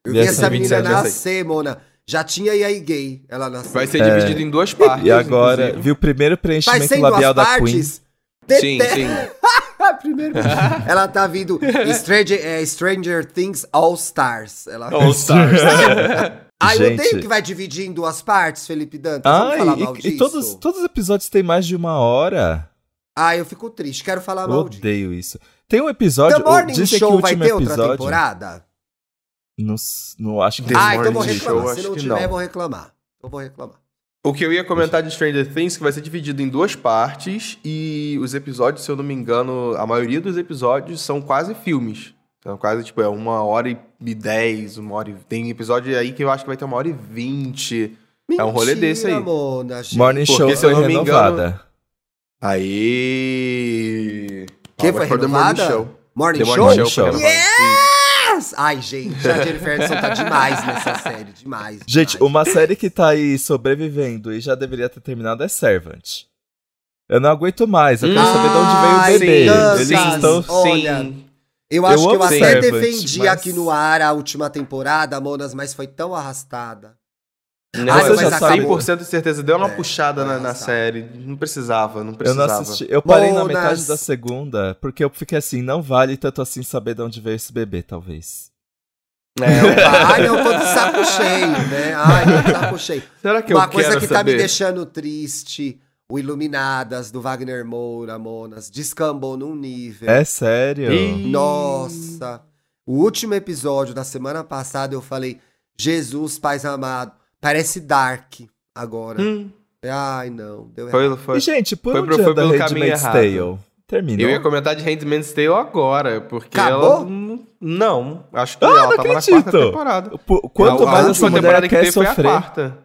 Eu E vi essa menina 27, já sei. nascer, Mona. Já tinha aí gay. Ela nasceu. Vai ser É. dividido em duas partes. E agora, inclusive. viu o primeiro preenchimento labial da Queen. partes? Sim, Dete- sim. [laughs] Primeiro. Ela tá vindo [laughs] Stranger, é, Stranger Things All Stars. Ela... All Stars. [laughs] Ah, eu Gente. odeio que vai dividir em duas partes, Felipe Dantas. Vamos Ai, falar e- mal e, disso? todos, todos os episódios têm mais de uma hora. Ah, eu fico triste. Quero falar mal disso. odeio isso. Tem um episódio. The Morning Show vai ter outra episódio, temporada? Não, não acho que The ah, então vou reclamar. Show, Se não tiver, não. vou reclamar. Eu vou reclamar. O que eu ia comentar de Stranger Things que vai ser dividido em duas partes e os episódios, se eu não me engano, a maioria dos episódios são quase filmes. Então, quase, tipo, é uma hora e dez, uma hora e... Tem episódio aí que eu acho que vai ter uma hora e vinte. É um rolê desse aí. Mona. Morning Porque, Show se eu não me engano- renovada. Aí... Que foi The renovada? Morning Show. Morning The Show? Morning Show Show. Yes! Ai, gente, a [laughs] Jennifer Aniston tá demais nessa série. Demais. Gente, demais. uma série que tá aí sobrevivendo e já deveria ter terminado é Servant. Eu não aguento mais, eu quero saber de onde veio o bebê. Eles estão. Olha, sim. Eu acho Eu que eu até Servant, defendi mas- aqui no ar a última temporada, Monas, mas foi tão arrastada. Não, eu tenho sabe- 100% de certeza. Deu uma É, puxada na, na série. Não precisava, não Eu precisava. não assisti. Eu parei na metade da segunda, porque eu fiquei assim, não vale tanto assim saber de onde veio esse bebê, talvez. É, [laughs] Ai, eu tô de saco cheio, né? Ai, tô de saco cheio. será que Uma eu coisa quero que tá saber? me deixando triste, o Iluminadas, do Wagner Moura, Monas, descambou num nível. É sério? Ih. Nossa! O último episódio da semana passada eu falei, Jesus, Pai amado, parece Dark agora. Hum, Ai, não, deu errado. foi, foi. E, gente, por Foi onde foi anda pelo caminho Handmaid's errado. Tale? Terminou? Eu ia comentar de Handmaid's Tale agora, porque Acabou? ela... Não, acho que Ah, ela não tava na acredito. quarta temporada. Por- Quanto a, mais a essa temporada que teve foi a sofrer. quarta.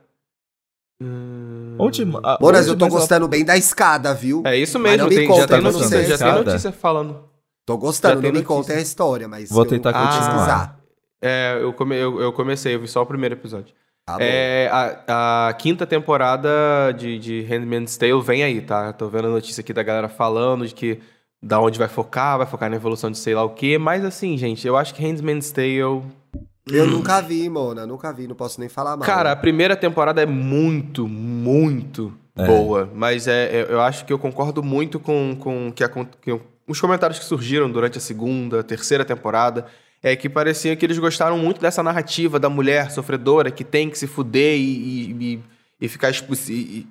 Hum, Onde, a- eu tô gostando bem da escada, viu? É isso mesmo, não me tem, conta, já, tem eu não notícia, sei. já tem notícia falando. Tô gostando, não me contem a história, mas Vou eu tentar vou continuar. pesquisar. É, eu, come, eu, eu comecei, eu vi só o primeiro episódio. Tá bom. É, a, a quinta temporada de, de Handmaid's Tale vem aí, tá? Tô vendo a notícia aqui da galera falando de que da onde vai focar, vai focar na evolução de sei lá o quê. Mas assim, gente, eu acho que Handmaid's Tale. Eu nunca vi, Mona, nunca vi, não posso nem falar mal. Cara, a primeira temporada é muito, muito É. boa. Mas é, é- eu acho que eu concordo muito com, com que, acon- que os comentários que surgiram durante a segunda, terceira temporada. É que parecia que eles gostaram muito dessa narrativa da mulher sofredora que tem que se fuder e, e, e- e ficar expo- e- e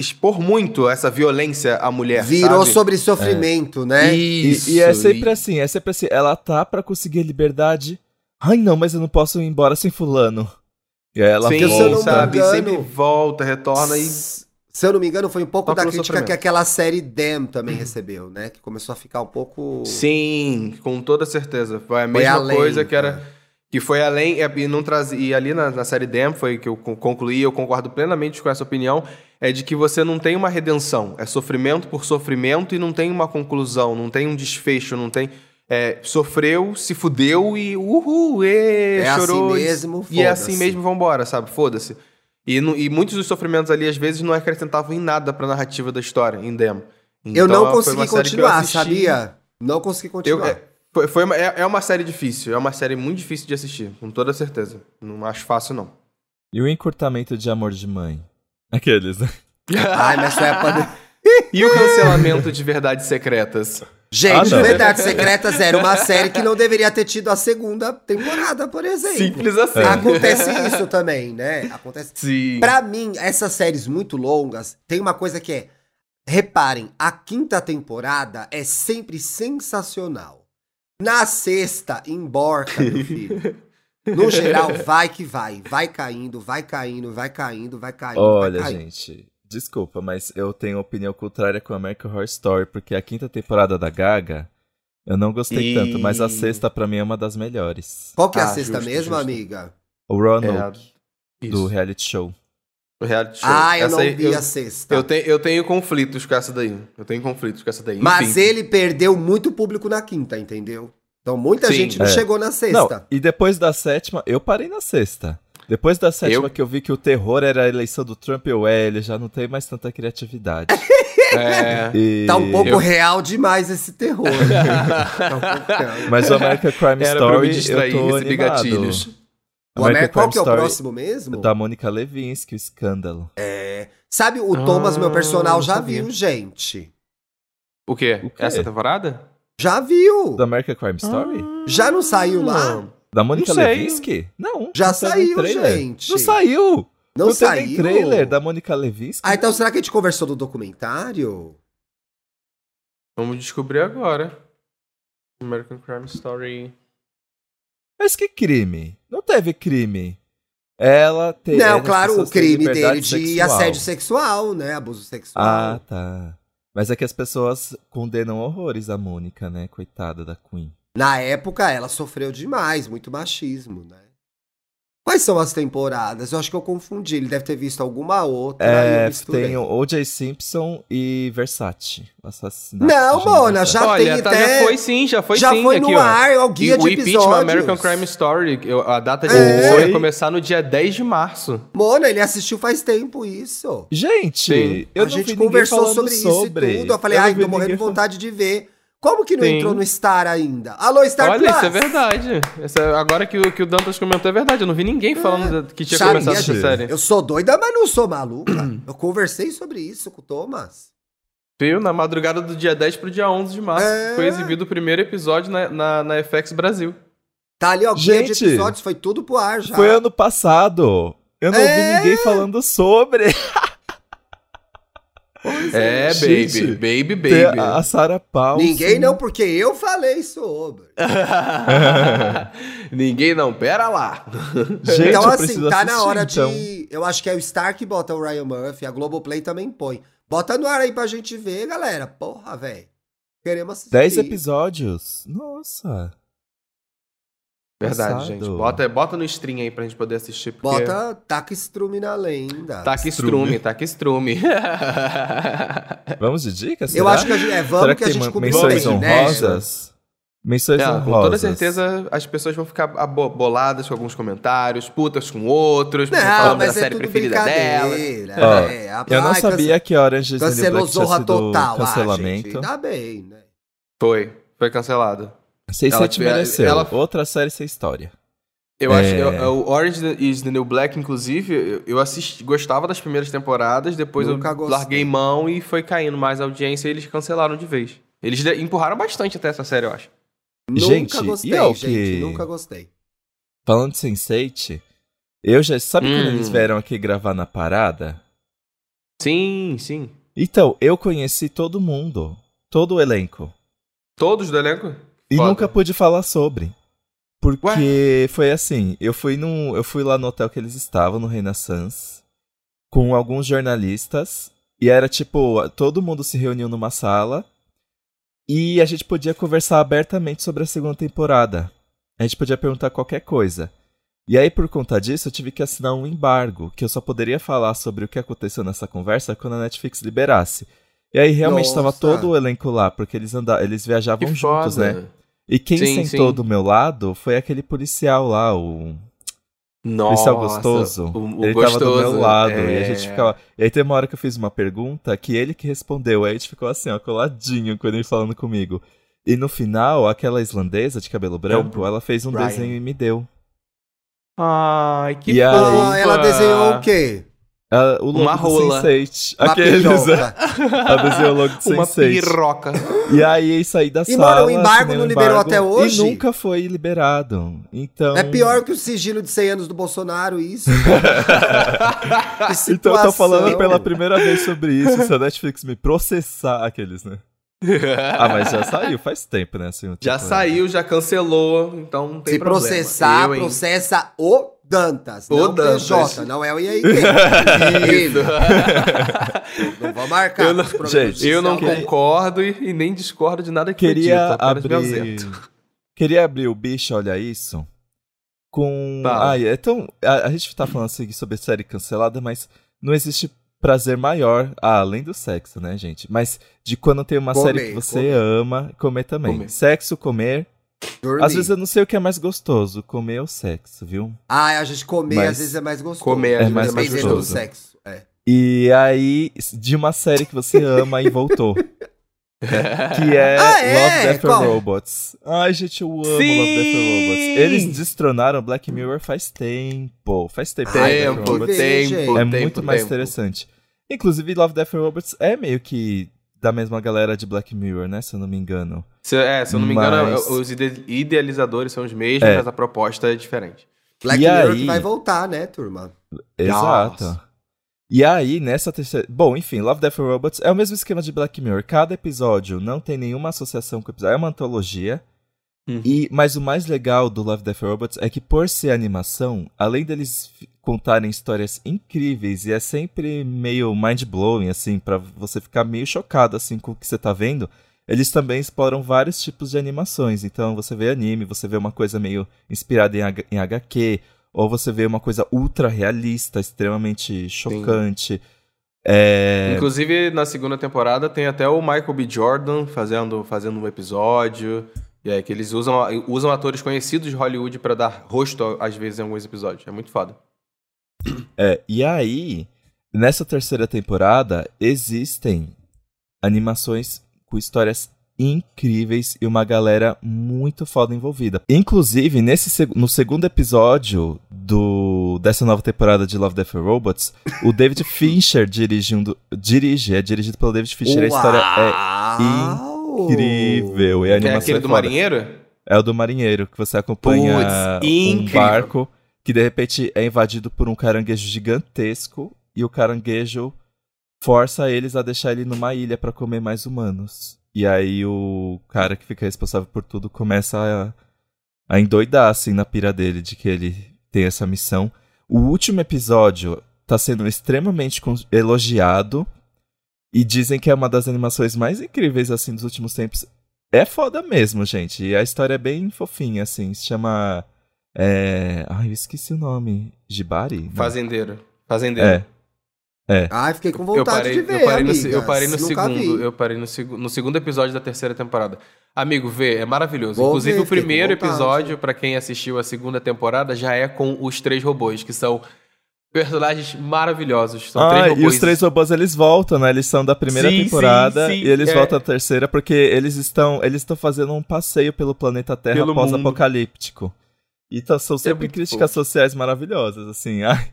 expor muito essa violência à mulher. Virou sabe? sobre sofrimento, né? E, Isso. e é sempre e- assim, é sempre assim. Ela tá pra conseguir a liberdade. Ai, não, mas eu não posso ir embora sem fulano. E aí ela Sim, volta. sabe? engano- Sempre volta, retorna e. Se eu não me engano, foi um pouco Só da crítica sofrimento. que aquela série Damn também recebeu, né? Que começou a ficar um pouco. Sim, com toda certeza. Foi a mesma além, coisa que era. Que foi além. E, não traz, e ali na, na série Dem, foi que eu con- concluí, eu concordo plenamente com essa opinião, é de que você não tem uma redenção. É sofrimento por sofrimento e não tem uma conclusão, não tem um desfecho, não tem. é, sofreu, se fudeu e uhul, ê, É assim chorou. e- mesmo, E é assim mesmo, vambora, sabe? Foda-se. E, não- e muitos dos sofrimentos ali, às vezes, não acrescentavam em nada pra narrativa da história, em Dem. eu Então, não foi consegui eu continuar, assisti- sabia? Não consegui eu, continuar. é, foi, foi uma- é, é uma série difícil, é uma série muito difícil de assistir, com toda certeza. Não acho fácil, não. E o encurtamento de amor de mãe? Aqueles, né? [laughs] Ai, mas a pandemia. [laughs] E o cancelamento de verdades secretas? Gente, Ah. Verdades Secretas era uma [laughs] série que não deveria ter tido a segunda temporada, por exemplo. Simples assim. Acontece [laughs] isso também, né? Acontece. Sim. Pra mim, essas séries muito longas, tem uma coisa que é. Reparem, a quinta temporada é sempre sensacional. Na sexta, emborca, meu [laughs] filho. No geral, vai que vai. Vai caindo, vai caindo, vai caindo, vai caindo. Olha, vai caindo. gente, desculpa, mas eu tenho opinião contrária com American Horror Story, porque a quinta temporada da Gaga eu não gostei E- tanto, mas a sexta pra mim é uma das melhores. Qual que é a Ah, sexta justo, mesmo, justo. amiga? O Roanoke, É, do isso. reality show. O reality show. Ah, eu Essa não aí, vi eu, a sexta. eu, tenho, eu tenho conflitos com essa daí. Eu tenho conflitos com essa daí. Mas Enfim. ele perdeu muito público na quinta, entendeu? Então muita Sim. gente não É. chegou na Não, sexta. e depois da sétima, eu parei na sexta. Depois da sétima Eu? que eu vi que o terror era a eleição do Trump, eu, é, ele já não tem mais tanta criatividade. [laughs] É. E- Tá um pouco Eu- real demais esse terror. né? [laughs] tá um pouco real. Mas o American Crime Era pra me Story, distrair, eu tô animado. gatilhos. O Amer- American Qual que é o Story próximo mesmo? Da Mônica Levinsky, o escândalo. Sabe, o Thomas, meu Ah, personal, não já sabia. viu, gente. O quê? O quê? Essa temporada? Já viu. Do American Crime Story? Já não saiu lá? Da Mônica Não. Levinsky? Não. Já não saiu, gente. Não saiu. Não, Não, saiu? nem trailer da Mônica Levinsky. Ah, então será que a gente conversou do documentário? Vamos descobrir agora. American Crime Story. Mas que crime? Não teve crime. Ela teve. não, claro, o crime dele de assédio sexual, né? Abuso sexual. Ah, tá. Mas é que as pessoas condenam horrores a Mônica, né? Coitada da Queen. Na época, ela sofreu demais, muito machismo, né? Quais são as temporadas? Eu acho que eu confundi. Ele deve ter visto alguma outra. eu É, tem o O.J. Simpson e Versace. o assassinato Não, Mona, já Olha, tem tá, até- já foi sim, já foi Já sim. foi aqui, no ó. ar, o guia E de o impeachment episódios. American Crime Story, eu- a data de É. ia começar no dia 10 de março. Mona, ele assistiu faz tempo isso. Gente, Sim. eu a não gente conversou sobre, sobre isso e tudo. Eu falei, não ai, tô morrendo de vontade de ver. Como que não Sim. entrou no Star ainda? Alô, Star Olha, Plus! isso é verdade. Essa- agora que o, que o Dantas comentou é verdade. Eu não vi ninguém falando de- que tinha Sabia, começado essa gente. série. Eu sou doida, mas não sou maluca. eu conversei sobre isso com o Thomas. Viu? Na madrugada do dia 10 pro dia 11 de março. É. Foi exibido o primeiro episódio na, na, na FX Brasil. Tá ali, ó, guia de Gente, episódios, foi tudo pro ar já. Foi ano passado. Eu não É. vi ninguém falando sobre. [laughs] É, Gente, baby. Baby, baby. a Sarah Paulson. Ninguém não, porque eu falei sobre. [laughs] Ninguém não, pera lá. Gente, então, assim, tá na hora então. de. Eu acho que é o Star que bota o Ryan Murphy, a Globoplay também põe. Bota no ar aí pra gente ver, galera. Porra, velho. Queremos assistir. 10 episódios. Nossa. Verdade, Passado. gente. Bota, bota no stream aí pra gente poder assistir. Porque Bota Taca Strume na lenda. Taca Strume. taca estrume. Vamos de dicas? Eu acho que a gente. É, vamos Será que, a tem gente começou bem, né? honrosas? Menções É, honrosas. com toda certeza as pessoas vão ficar boladas com alguns comentários, putas com outros, porque Não, falando da mas é série preferida dela. Ó, é, a- Eu não ai, sabia que Orange is the New Cancelou Black tinha Zorra sido total. Ah, cancelamento. gente, ainda bem, né? Foi. Foi cancelado. Sense8 Ela- mereceu. ela- Outra série sem história. Eu É. acho que eu- o Orange is the New Black, inclusive, eu- eu assisti, gostava das primeiras temporadas, depois Nunca eu gostei. larguei mão e foi caindo mais a audiência e eles cancelaram de vez. Eles empurraram bastante até essa série, eu acho. Gente, nunca gostei, e é o gente. que- Nunca gostei. Falando de Sense8, eu já. Sabe quando Hum. eles vieram aqui gravar na parada? Sim, sim. Então, eu conheci todo mundo. Todo o elenco. Todos do elenco? E Foda. nunca pude falar sobre. Porque foi assim, eu fui num, eu fui lá no hotel que eles estavam, no Renaissance, com alguns jornalistas, e era tipo, todo mundo se reuniu numa sala e a gente podia conversar abertamente sobre a segunda temporada. A gente podia perguntar qualquer coisa. E aí, por conta disso, eu tive que assinar um embargo, que eu só poderia falar sobre o que aconteceu nessa conversa quando a Netflix liberasse. E aí realmente estava todo o elenco lá, porque eles anda eles viajavam Que juntos, foda. né? E quem Sim, sentou sim. do meu lado foi aquele policial lá, o Nossa, policial gostoso. O, o ele gostoso, tava do meu lado. é. E a gente ficava. E aí tem uma hora que eu fiz uma pergunta que ele que respondeu. Aí a gente ficou assim, ó, coladinho com ele falando comigo. E no final, aquela islandesa de cabelo branco, ela fez um Brian. desenho e me deu. Ai, que E aí- ela desenhou o quê? Ela- o logo Uma rola. Sense8. Uma Aqueles, piroca. [laughs] ela desenhou o logo do [laughs] Uma Sense8. piroca. E aí saí da E, sala. mano, o embargo não liberou embargo, até hoje? E nunca foi liberado. Então. É pior que o sigilo de 100 anos do Bolsonaro, isso. [laughs] Então eu tô falando pela primeira vez sobre isso. Se a Netflix me processar aqueles, né? Ah, mas já saiu faz tempo, né? Assim, Já tipo, saiu, já cancelou, então não tem Se problema. processar, Eu, processa o Dantas, O não o Dantas. PJ, não é o. [laughs] Isso. não vou marcar. Eu não- Gente. Eu não Queria- concordo e, e nem discordo de nada que Queria dito, abrir. Queria abrir o bicho, olha isso. Com. Tá. Ai, é tão. A, a gente tá falando assim sobre série cancelada, mas não existe prazer maior, ah, além do sexo, né, gente? Mas de quando tem uma Comer, série que você comer. ama, comer também. Comer. Sexo, comer. Dormir. Às vezes eu não sei o que é mais gostoso, comer ou sexo, viu? Ah, a gente comer Mas- às vezes é mais gostoso. Comer às É vezes mais é mais do gostoso. sexo. É. E aí, de uma série que você ama e voltou. [laughs] que é, Ah, é? Love, Death Qual? and Robots. Ai, gente, eu amo Sim! Love, Death and Robots. Eles destronaram Black Mirror faz tempo. Faz tempo. Tempo, tempo, gente. é tempo, muito mais tempo. interessante. Inclusive, Love, Death and Robots é meio que da mesma galera de Black Mirror, né? Se eu não me engano. Se, é, se eu não me engano, Mas- os ide- idealizadores são os mesmos, É. mas a proposta é diferente. Black E Mirror aí? que vai voltar, né, turma? Exato. Nossa. E aí, nessa terceira. Bom, enfim, Love, Death and Robots é o mesmo esquema de Black Mirror. Cada episódio não tem nenhuma associação com o episódio. É uma antologia. Uhum. E, mas o mais legal do Love, Death Robots é que, por ser animação, além deles contarem histórias incríveis, e é sempre meio mind-blowing, assim, pra você ficar meio chocado, assim, com o que você tá vendo, eles também exploram vários tipos de animações. Então, você vê anime, você vê uma coisa meio inspirada em, H- em HQ, ou você vê uma coisa ultra realista, extremamente chocante. É... Inclusive, na segunda temporada tem até o Michael B. Jordan fazendo, fazendo um episódio. E é que eles usam, usam atores conhecidos de Hollywood pra dar rosto, às vezes, em alguns episódios. É muito foda. É, e aí, nessa terceira temporada, existem animações com histórias incríveis e uma galera muito foda envolvida. Inclusive, nesse no segundo episódio do dessa nova temporada de Love, Death and Robots, o David [laughs] Fincher dirige, um do- dirige, é dirigido pelo David Fincher. A história é Uau! Incrível. E a É animação aquele é do marinheiro? É o do marinheiro, que você acompanha Puts, um barco que de repente é invadido por um caranguejo gigantesco e o caranguejo força eles a deixar ele numa ilha pra comer mais humanos. E aí o cara que fica responsável por tudo começa a, a endoidar assim na pira dele de que ele tem essa missão. O último episódio tá sendo extremamente elogiado e dizem que é uma das animações mais incríveis assim dos últimos tempos. É foda mesmo, gente. E a história é bem fofinha, assim. Se chama. É... Ai, eu esqueci o nome. Jibari? Fazendeiro. Fazendeiro. É. É. Ai, fiquei com Eu vontade parei, de ver, eu parei, no, se- eu parei no segundo. vi. Eu parei no, segu- no segundo episódio da terceira temporada. Amigo, vê, é maravilhoso. Vou Inclusive, ver, o primeiro episódio, pra quem assistiu a segunda temporada, já é com os três robôs, que são Personagens maravilhosos. São ah, três e robôs. os três robôs eles voltam, né? Eles são da primeira Sim, temporada sim, sim, e eles é. voltam à terceira porque eles estão eles estão fazendo um passeio pelo planeta Terra pós-apocalíptico. E tá- são sempre muito críticas sociais maravilhosas, assim. [laughs] Ai,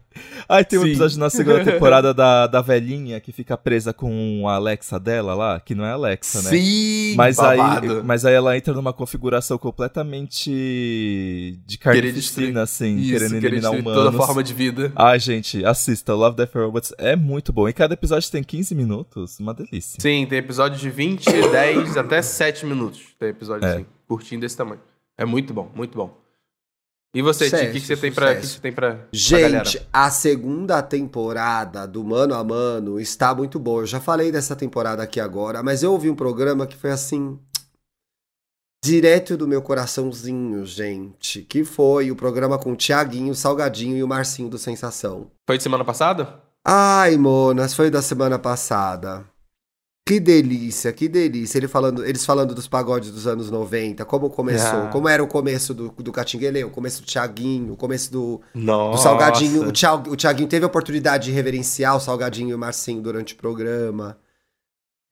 ai tem um Sim. episódio na segunda temporada da, da velhinha que fica presa com a Alexa dela lá, que não é Alexa, né? Sim, Mas aí, mas aí ela entra numa configuração completamente de carnificina, assim, Isso, querendo eliminar humanos. toda forma de vida. Ai, gente, assista. Love, Death and Robots é muito bom. E cada episódio tem 15 minutos. Uma delícia. Sim, tem episódio de 20, 10 até 7 minutos. Tem episódio É. assim, curtinho desse tamanho. É muito bom, muito bom. E você, Ti, o que, que você tem pra, que você tem pra, pra Gente, galera? a segunda temporada do Mano a Mano está muito boa. Eu já falei dessa temporada aqui agora, mas eu ouvi um programa que foi assim. Direto do meu coraçãozinho, gente. Que foi o programa com o Tiaguinho, Salgadinho e o Marcinho do Sensação. Foi de semana passada? Ai, Monas, foi da semana passada. Que delícia, que delícia. Ele falando, eles falando dos pagodes dos anos 90, como começou, Ah. como era o começo do, do Catinguele, o começo do Tiaguinho, o começo do, Nossa. o Salgadinho, o, Thiago, o Thiaguinho teve a oportunidade de reverenciar o Salgadinho e o Marcinho durante o programa.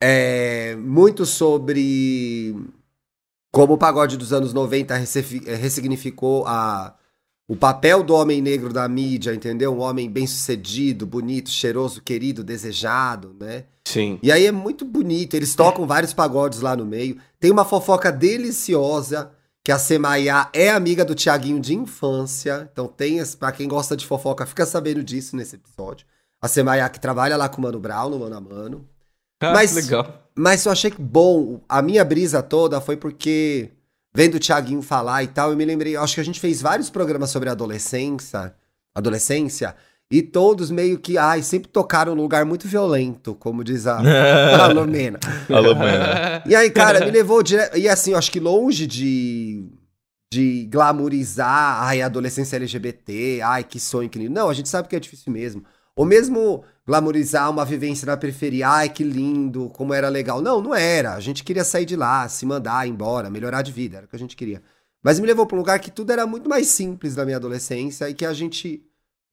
É, muito sobre como o pagode dos anos 90 recefi- eh, ressignificou a, o papel do homem negro da mídia, entendeu? Um homem bem sucedido, bonito, cheiroso, querido, desejado, né? Sim. E aí é muito bonito, eles tocam vários pagodes lá no meio. Tem uma fofoca deliciosa, que a Semaiá é amiga do Tiaguinho de infância. Então tem, pra quem gosta de fofoca, fica sabendo disso nesse episódio. A Semaiá que trabalha lá com o Mano Brown, no Mano a Mano. Ah, Mas- legal. Mas eu achei que bom, a minha brisa toda foi porque, vendo o Tiaguinho falar e tal, eu me lembrei, acho que a gente fez vários programas sobre adolescência, adolescência, e todos meio que, ai, sempre tocaram num lugar muito violento, como diz a, a [laughs] Lumena. Alô, mano. E aí, cara, me levou direto. E assim, acho que longe de. De glamourizar, ai, adolescência LGBT, ai, que sonho, que lindo. Não, a gente sabe que é difícil mesmo. Ou mesmo glamourizar uma vivência na periferia, ai, que lindo, como era legal. Não, não era. A gente queria sair de lá, se mandar embora, melhorar de vida, era o que a gente queria. Mas me levou pra um lugar que tudo era muito mais simples na minha adolescência e que a gente.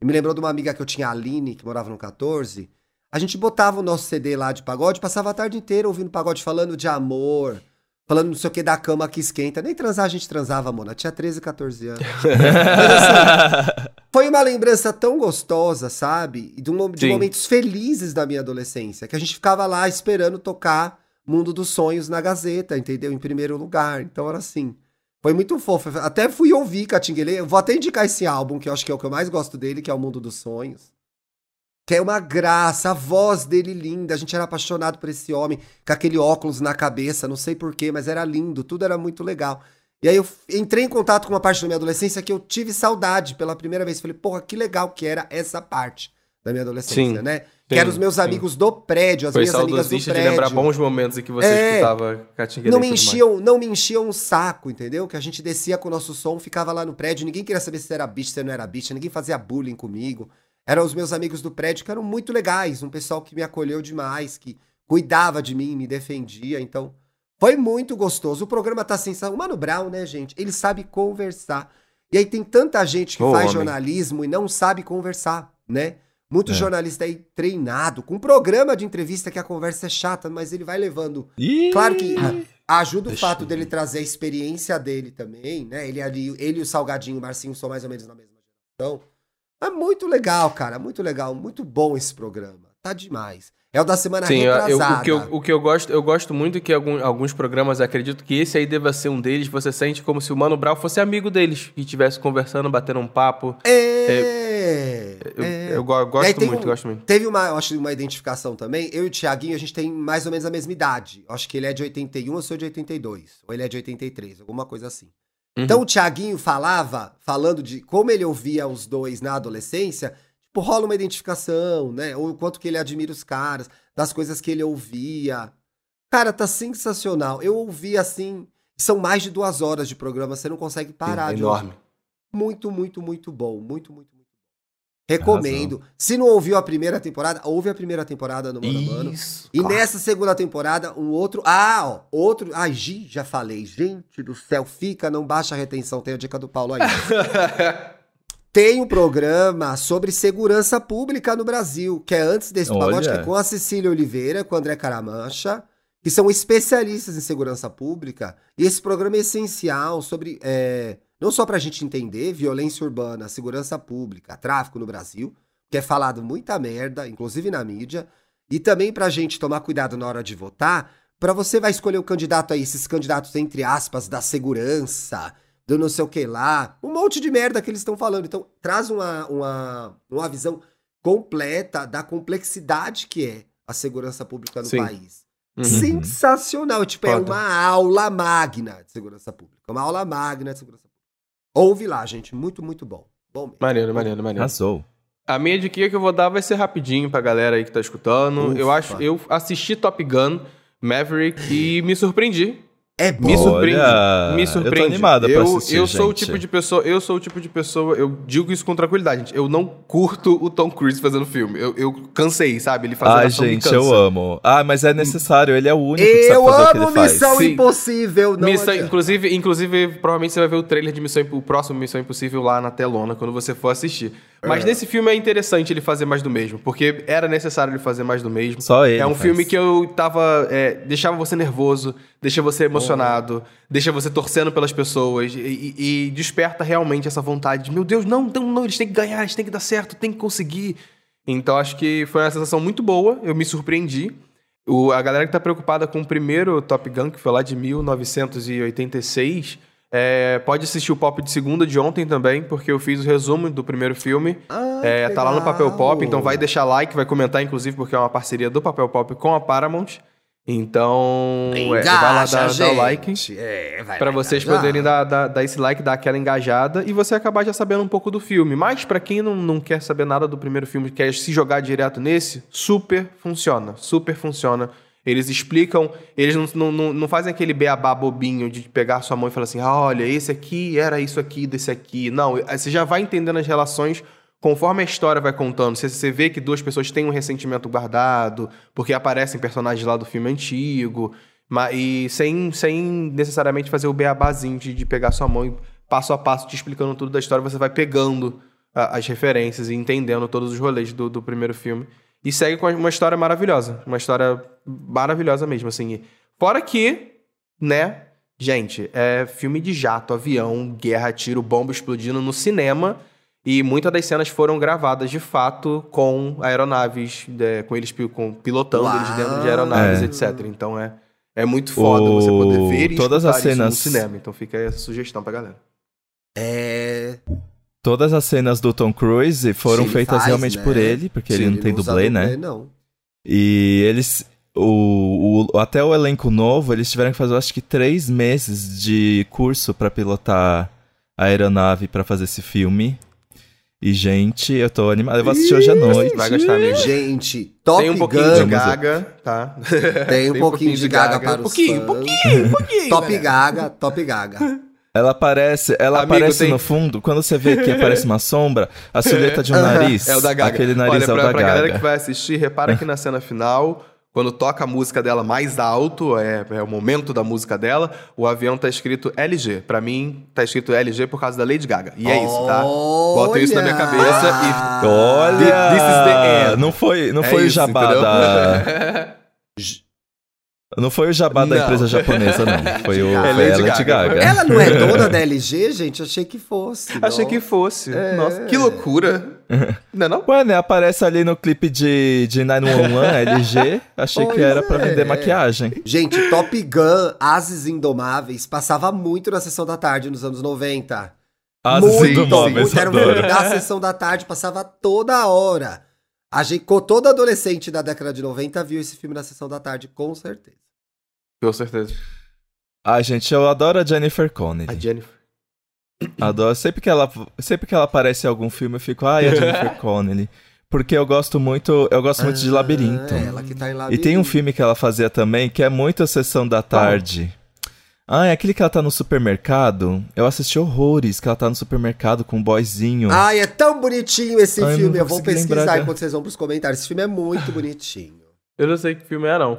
Me lembrou de uma amiga que eu tinha, a Aline, que morava no 14. A gente botava o nosso CD lá de pagode, passava a tarde inteira ouvindo pagode, falando de amor, falando não sei o que da cama que esquenta. Nem transar a gente transava, mona. Tinha 13, 14 anos. [laughs] Mas assim, foi uma lembrança tão gostosa, sabe? De, um- de momentos felizes da minha adolescência, que a gente ficava lá esperando tocar Mundo dos Sonhos na Gazeta, entendeu? Em primeiro lugar. Então era assim. Foi muito fofo. Até fui ouvir Catinguele. Vou até indicar esse álbum, que eu acho que é o que eu mais gosto dele, que é o Mundo dos Sonhos. Que é uma graça, a voz dele linda. A gente era apaixonado por esse homem, com aquele óculos na cabeça, não sei porquê, mas era lindo, tudo era muito legal. E aí eu entrei em contato com uma parte da minha adolescência que eu tive saudade pela primeira vez. Falei, porra, que legal que era essa parte da minha adolescência, Sim, né? que sim, eram os meus sim. amigos do prédio, as Foi minhas amigas do saudosista de prédio. lembrar bons momentos em que você É. escutava Catinguele Não me enchiam, não me enchiam um saco, entendeu? Que a gente descia com o nosso som, ficava lá no prédio, ninguém queria saber se era bicha, se não era bicha, ninguém fazia bullying comigo. Eram os meus amigos do prédio que eram muito legais, um pessoal que me acolheu demais, que cuidava de mim, me defendia, então foi muito gostoso. O programa tá sensacional. O Mano Brown, né, gente? Ele sabe conversar. E aí tem tanta gente que faz homem. jornalismo e não sabe conversar, né? Muito É. jornalista aí treinado, com um programa de entrevista que a conversa é chata, mas ele vai levando Ih, Claro que ajuda o fato dele trazer a experiência dele também, né? Ele ali, ele e o Salgadinho o Marcinho são mais ou menos na mesma geração. É muito legal, cara, muito legal, muito bom esse programa. Tá demais. É o da semana Sim, eu- eu- o, que eu, o que eu gosto, eu gosto muito que algum- alguns programas, acredito que esse aí deva ser um deles, você sente como se o Mano Brown fosse amigo deles, e estivesse conversando, batendo um papo. É, Eu, é. eu go- E aí gosto muito, um- gosto muito. Teve uma, eu acho, uma identificação também. Eu e o Thiaguinho, a gente tem mais ou menos a mesma idade. Eu acho que ele é de 81, eu sou de 82. Ou ele é de 83, alguma coisa assim. Uhum. Então o Thiaguinho falava, falando de como ele ouvia os dois na adolescência, tipo, rola uma identificação, né? Ou o quanto que ele admira os caras, das coisas que ele ouvia. Cara, tá sensacional. Eu ouvi assim. São mais de duas horas de programa, você não consegue parar de enorme. ouvir. Muito, muito, muito bom. Muito, muito, Recomendo. Se não ouviu a primeira temporada, ouve a primeira temporada no Mano a Mano. Isso. E claro. nessa segunda temporada, um outro. Ah, ó, outro. Ai, Gi, já falei. Gente do céu, fica, não baixa a retenção. Tem a dica do Paulo aí. [laughs] tem um programa sobre segurança pública no Brasil, que é antes desse pacote, que é com a Cecília Oliveira, com o André Caramancha, que são especialistas em segurança pública. E esse programa é essencial sobre, é, não só para a gente entender violência urbana, segurança pública, tráfico no Brasil, que é falado muita merda, inclusive na mídia, e também para a gente tomar cuidado na hora de votar, para você vai escolher o candidato aí, esses candidatos entre aspas da segurança, do não sei o que lá, um monte de merda que eles estão falando. Então, traz uma, uma, uma visão completa da complexidade que é a segurança pública no Sim. país. Uhum. Sensacional. Tipo, é Foda. é uma aula magna de segurança pública. Uma aula magna de segurança pública. Ouve lá, gente. Muito, muito bom. Bom mesmo. Maneiro, maneiro, maneiro. Arrasou. A minha dica que eu vou dar vai ser rapidinho pra galera aí que tá escutando. Ufa. Eu acho, eu assisti Top Gun, Maverick e me surpreendi. É bom. Me surpreende. Olha, me surpreende. Eu tô animada pra eu, assistir, eu sou gente. o tipo de pessoa, eu sou o tipo de pessoa, eu digo isso com tranquilidade, gente. Eu não curto o Tom Cruise fazendo filme. Eu, eu cansei, sabe? Ele fazendo Ai, gente, eu amo. Ah, mas é necessário, ele é o único eu que sabe fazer o que ele faz. Missão Impossível, não Missão, inclusive, inclusive, provavelmente você vai ver o trailer de Missão o próximo Missão Impossível lá na telona quando você for assistir. Mas é. nesse filme é interessante ele fazer mais do mesmo, porque era necessário ele fazer mais do mesmo. Só ele. É um faz. filme que eu tava. É, deixava você nervoso, deixa você emocionado, oh. deixa você torcendo pelas pessoas e, e, desperta realmente essa vontade de: meu Deus, não, não, não, eles têm que ganhar, eles têm que dar certo, tem que conseguir. Então acho que foi uma sensação muito boa, eu me surpreendi. O, a galera que tá preocupada com o primeiro Top Gun, que foi lá de 1986 é, pode assistir o Pop de segunda de ontem também, porque eu fiz o resumo do primeiro filme. Ah, é, tá lá no Papel Pop, então vai deixar like, vai comentar, inclusive, porque é uma parceria do Papel Pop com a Paramount. Então, Engaja, é, vai lá dar, dar o like. É, para vocês poderem dar, dar, dar, esse like, dar aquela engajada e você acabar já sabendo um pouco do filme. Mas para quem não, não quer saber nada do primeiro filme, quer se jogar direto nesse, super funciona. Super funciona. Eles explicam, eles não, não, não fazem aquele beabá bobinho de pegar sua mão e falar assim: ah, olha, esse aqui era isso aqui, desse aqui. Não, você já vai entendendo as relações conforme a história vai contando. Você, você vê que duas pessoas têm um ressentimento guardado, porque aparecem personagens lá do filme antigo, mas, e sem, sem necessariamente fazer o beabazinho de, de pegar sua mão e passo a passo te explicando tudo da história, você vai pegando a, as referências e entendendo todos os rolês do, do primeiro filme. E segue com uma história maravilhosa. Uma história maravilhosa mesmo, assim. Fora que, né, gente, é filme de jato, avião, guerra, tiro, bomba explodindo no cinema. E muitas das cenas foram gravadas de fato com aeronaves, é, com eles com, pilotando Uau. eles dentro de aeronaves, é. etc. Então é, é muito foda o... você poder ver e todas as cenas... no cinema. Então fica aí essa sugestão pra galera. É. Todas as cenas do Tom Cruise foram feitas faz, realmente né? por ele, porque Sim, ele não ele tem não dublê, né? não. E eles. O, o, até o elenco novo, eles tiveram que fazer, acho que, três meses de curso para pilotar a aeronave para fazer esse filme. E, gente, eu tô animado. Eu vou assistir hoje à noite. Vai gostar mesmo. Gente, Top Tem um pouquinho Gun. de gaga, tá? Tem um, Tem pouquinho, um pouquinho de gaga, gaga para os pouquinho, fãs. Pouquinho, pouquinho, Top gaga, top gaga. [laughs] Ela aparece, ela Amigo, aparece tem... no fundo, quando você vê que aparece uma sombra, a silhueta de um nariz. É o da Gaga. Aquele nariz Olha, é o pra, da pra Gaga. galera que vai assistir, repara que na cena final, quando toca a música dela mais alto, é, é o momento da música dela, o avião tá escrito LG. Pra mim, tá escrito LG por causa da Lady Gaga. E é isso, tá? Bota isso na minha cabeça e. Olha! This is the end. Não foi, não é foi isso, o jabá da. [laughs] Não foi o jabá da empresa japonesa, não. [laughs] Foi o é Lady, Lady Gaga. Gaga. Ela não é [laughs] dona da LG, gente? Achei que fosse. Achei que fosse. É. Nossa, que loucura. [laughs] não é não? Ué, né? Aparece ali no clipe de, de 911, LG. Achei pois que era é. pra vender maquiagem. Gente, Top Gun, Ases Indomáveis, passava muito na sessão da tarde nos anos 90. Ases muito, Indomáveis, muito. Era um filme da sessão da tarde, passava toda hora. A gente, todo adolescente da década de 90 viu esse filme na sessão da tarde, com certeza. Com certeza. Ai, gente, eu adoro a Jennifer Connelly. A Jennifer. Adoro. Sempre que ela, sempre que ela aparece em algum filme, eu fico, ai, a Jennifer [laughs] Connelly. Porque eu gosto muito, eu gosto muito de ah, Labirinto. É ela que tá em Labirinto. E tem um filme que ela fazia também, que é muito a sessão da tarde. Ah, é aquele que ela tá no supermercado. Eu assisti horrores que ela tá no supermercado com um boyzinho. Ai, é tão bonitinho esse Ai, filme. Eu vou pesquisar enquanto vocês vão pros comentários. Esse filme é muito bonitinho. Eu não sei que filme é, não.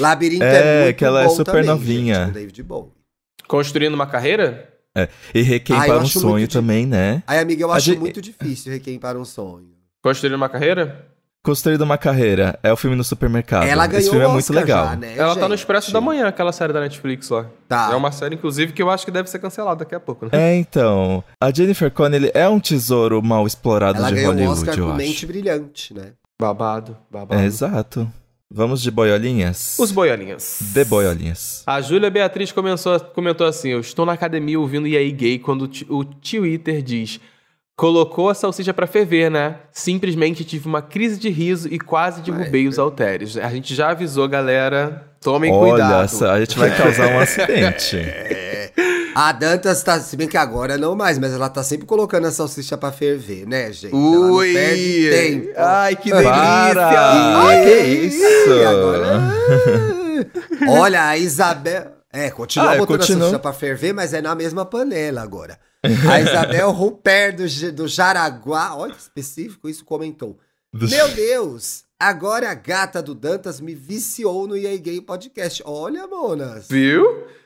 Labirinto é, é muito que ela é bom é super também, novinha. Gente, David Bowie. Construindo uma carreira? É. E Requiem Ah, para um sonho também, né? Aí, amiga, eu A acho gente- muito difícil Requiem para um sonho. Construindo uma carreira? Construído uma carreira. É o filme no supermercado. Ela ganhou Esse filme é o muito Oscar legal. já, né, Ela tá no gente? Expresso da Manhã, aquela série da Netflix lá. Tá. É uma série, inclusive, que eu acho que deve ser cancelada daqui a pouco, né? É, então. A Jennifer Connelly é um tesouro mal explorado Ela de ganhou Hollywood, Oscar eu com acho. Mente Brilhante, né? Babado, babado. É, exato. Vamos de boiolinhas? Os boiolinhas. De boiolinhas. A Júlia Beatriz comentou, comentou assim: Eu estou na academia ouvindo E aí Gay quando o Twitter diz. Colocou a salsicha pra ferver, né? Simplesmente tive uma crise de riso e quase derrubei os halteres. A gente já avisou, galera. Tomem Olha, cuidado. essa- a gente vai causar um [laughs] acidente. [laughs] A Dantas tá, se bem que agora não mais, mas ela tá sempre colocando a salsicha pra ferver, né, gente? Ui! tempo. Ai, que Para! delícia! que isso? Agora- [laughs] Olha, a Isabel. É, continua Ah, botando continuo. a salsicha pra ferver, mas é na mesma panela agora. A Isabel [laughs] Rupert do, do Jaraguá, olha que específico, isso comentou. Meu Deus, agora a gata do Dantas me viciou no EA Gay Podcast. Olha, monas. Viu?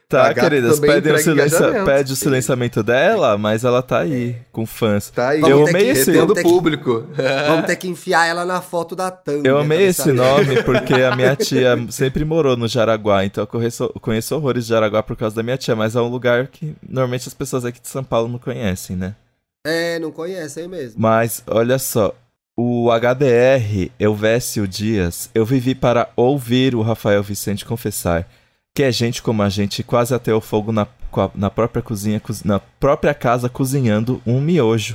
Tá, queridas, pedem o silencio- pede o silenciamento dela, mas ela tá aí, com fãs. Tá aí. Eu amei esse... ter que- público. [laughs] Vamos ter que enfiar ela na foto da thumb. Eu amei pra esse saber. nome [laughs] porque a minha tia sempre morou no Jaraguá, então eu conheço, conheço horrores de Jaraguá por causa da minha tia, mas é um lugar que normalmente as pessoas aqui de São Paulo não conhecem, né? É, não conhecem mesmo. Mas olha só, o HDR Elvésio Dias, eu vivi para ouvir o Rafael Vicente confessar que é gente como a gente quase até o fogo na, na própria cozinha, cozi- na própria casa cozinhando um miojo.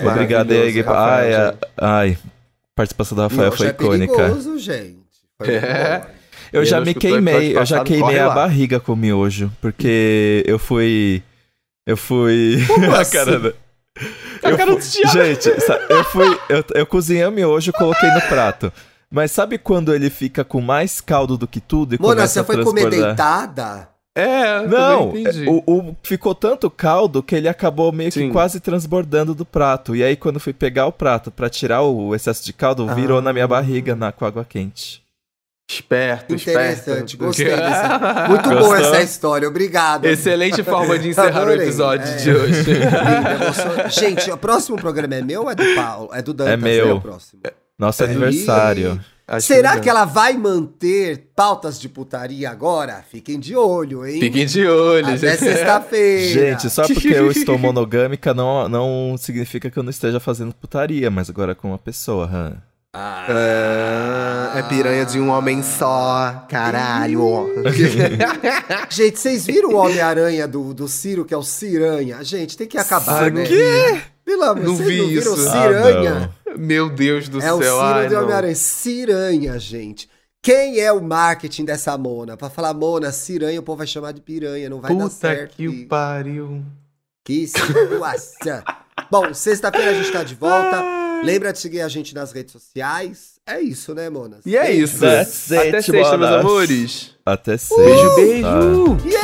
Obrigado aí, Gui. Ai, ai, participação do Rafael Miojo foi é icônica. perigoso, gente. Foi É. bom. Eu já me o queimei, eu já queimei a lá. barriga com miojo, porque eu fui. Eu fui. [laughs] a assim? cara da- Eu cara fui-. Gente, eu fui. Eu, eu cozinhei o miojo e coloquei no prato. Mas sabe quando ele fica com mais caldo do que tudo e Mona, começa você a foi comer deitada? É, Não, entendi. o, o- ficou tanto caldo que ele acabou meio que Sim. quase transbordando do prato. E aí, quando fui pegar o prato pra tirar o excesso de caldo, virou Ah. na minha barriga na, com água quente. Esperto, Interessante, esperto. gostei [laughs] dessa. Muito Gostou? boa essa história, obrigado. Excelente forma de encerrar Adorei, o episódio é. de hoje. Gente, o próximo programa é meu ou é do Paulo? É do Dantas, É meu. né, o próximo. Nosso É. aniversário. Acho Será que que ela vai manter pautas de putaria agora? Fiquem de olho, hein? Fiquem de olho. Até sexta-feira. Gente, só porque eu [laughs] estou monogâmica não, não significa que eu não esteja fazendo putaria, mas agora com uma pessoa, hã? Ah, é piranha de um homem só, caralho. [laughs] Gente, vocês viram o Homem-Aranha do, do Ciro, que é o Ciranha? Gente, tem que acabar, Sabe né? o quê? Pelo amor, Não vocês vi não viram o isso. Ciranha? Ah, Meu Deus do é o céu. Ciro ai, de. Homem-Aranha. Ciranha, gente. Quem é o marketing dessa Mona? Pra falar Mona, Ciranha, o povo vai chamar de piranha, não vai dar Puta certo. que o E- pariu. Que situação. [laughs] Bom, sexta-feira a gente tá de volta. Lembra de seguir a gente nas redes sociais. É isso, né, Monas? E é isso. Até sexta, meus amores. Até sexta. Beijo, beijo. E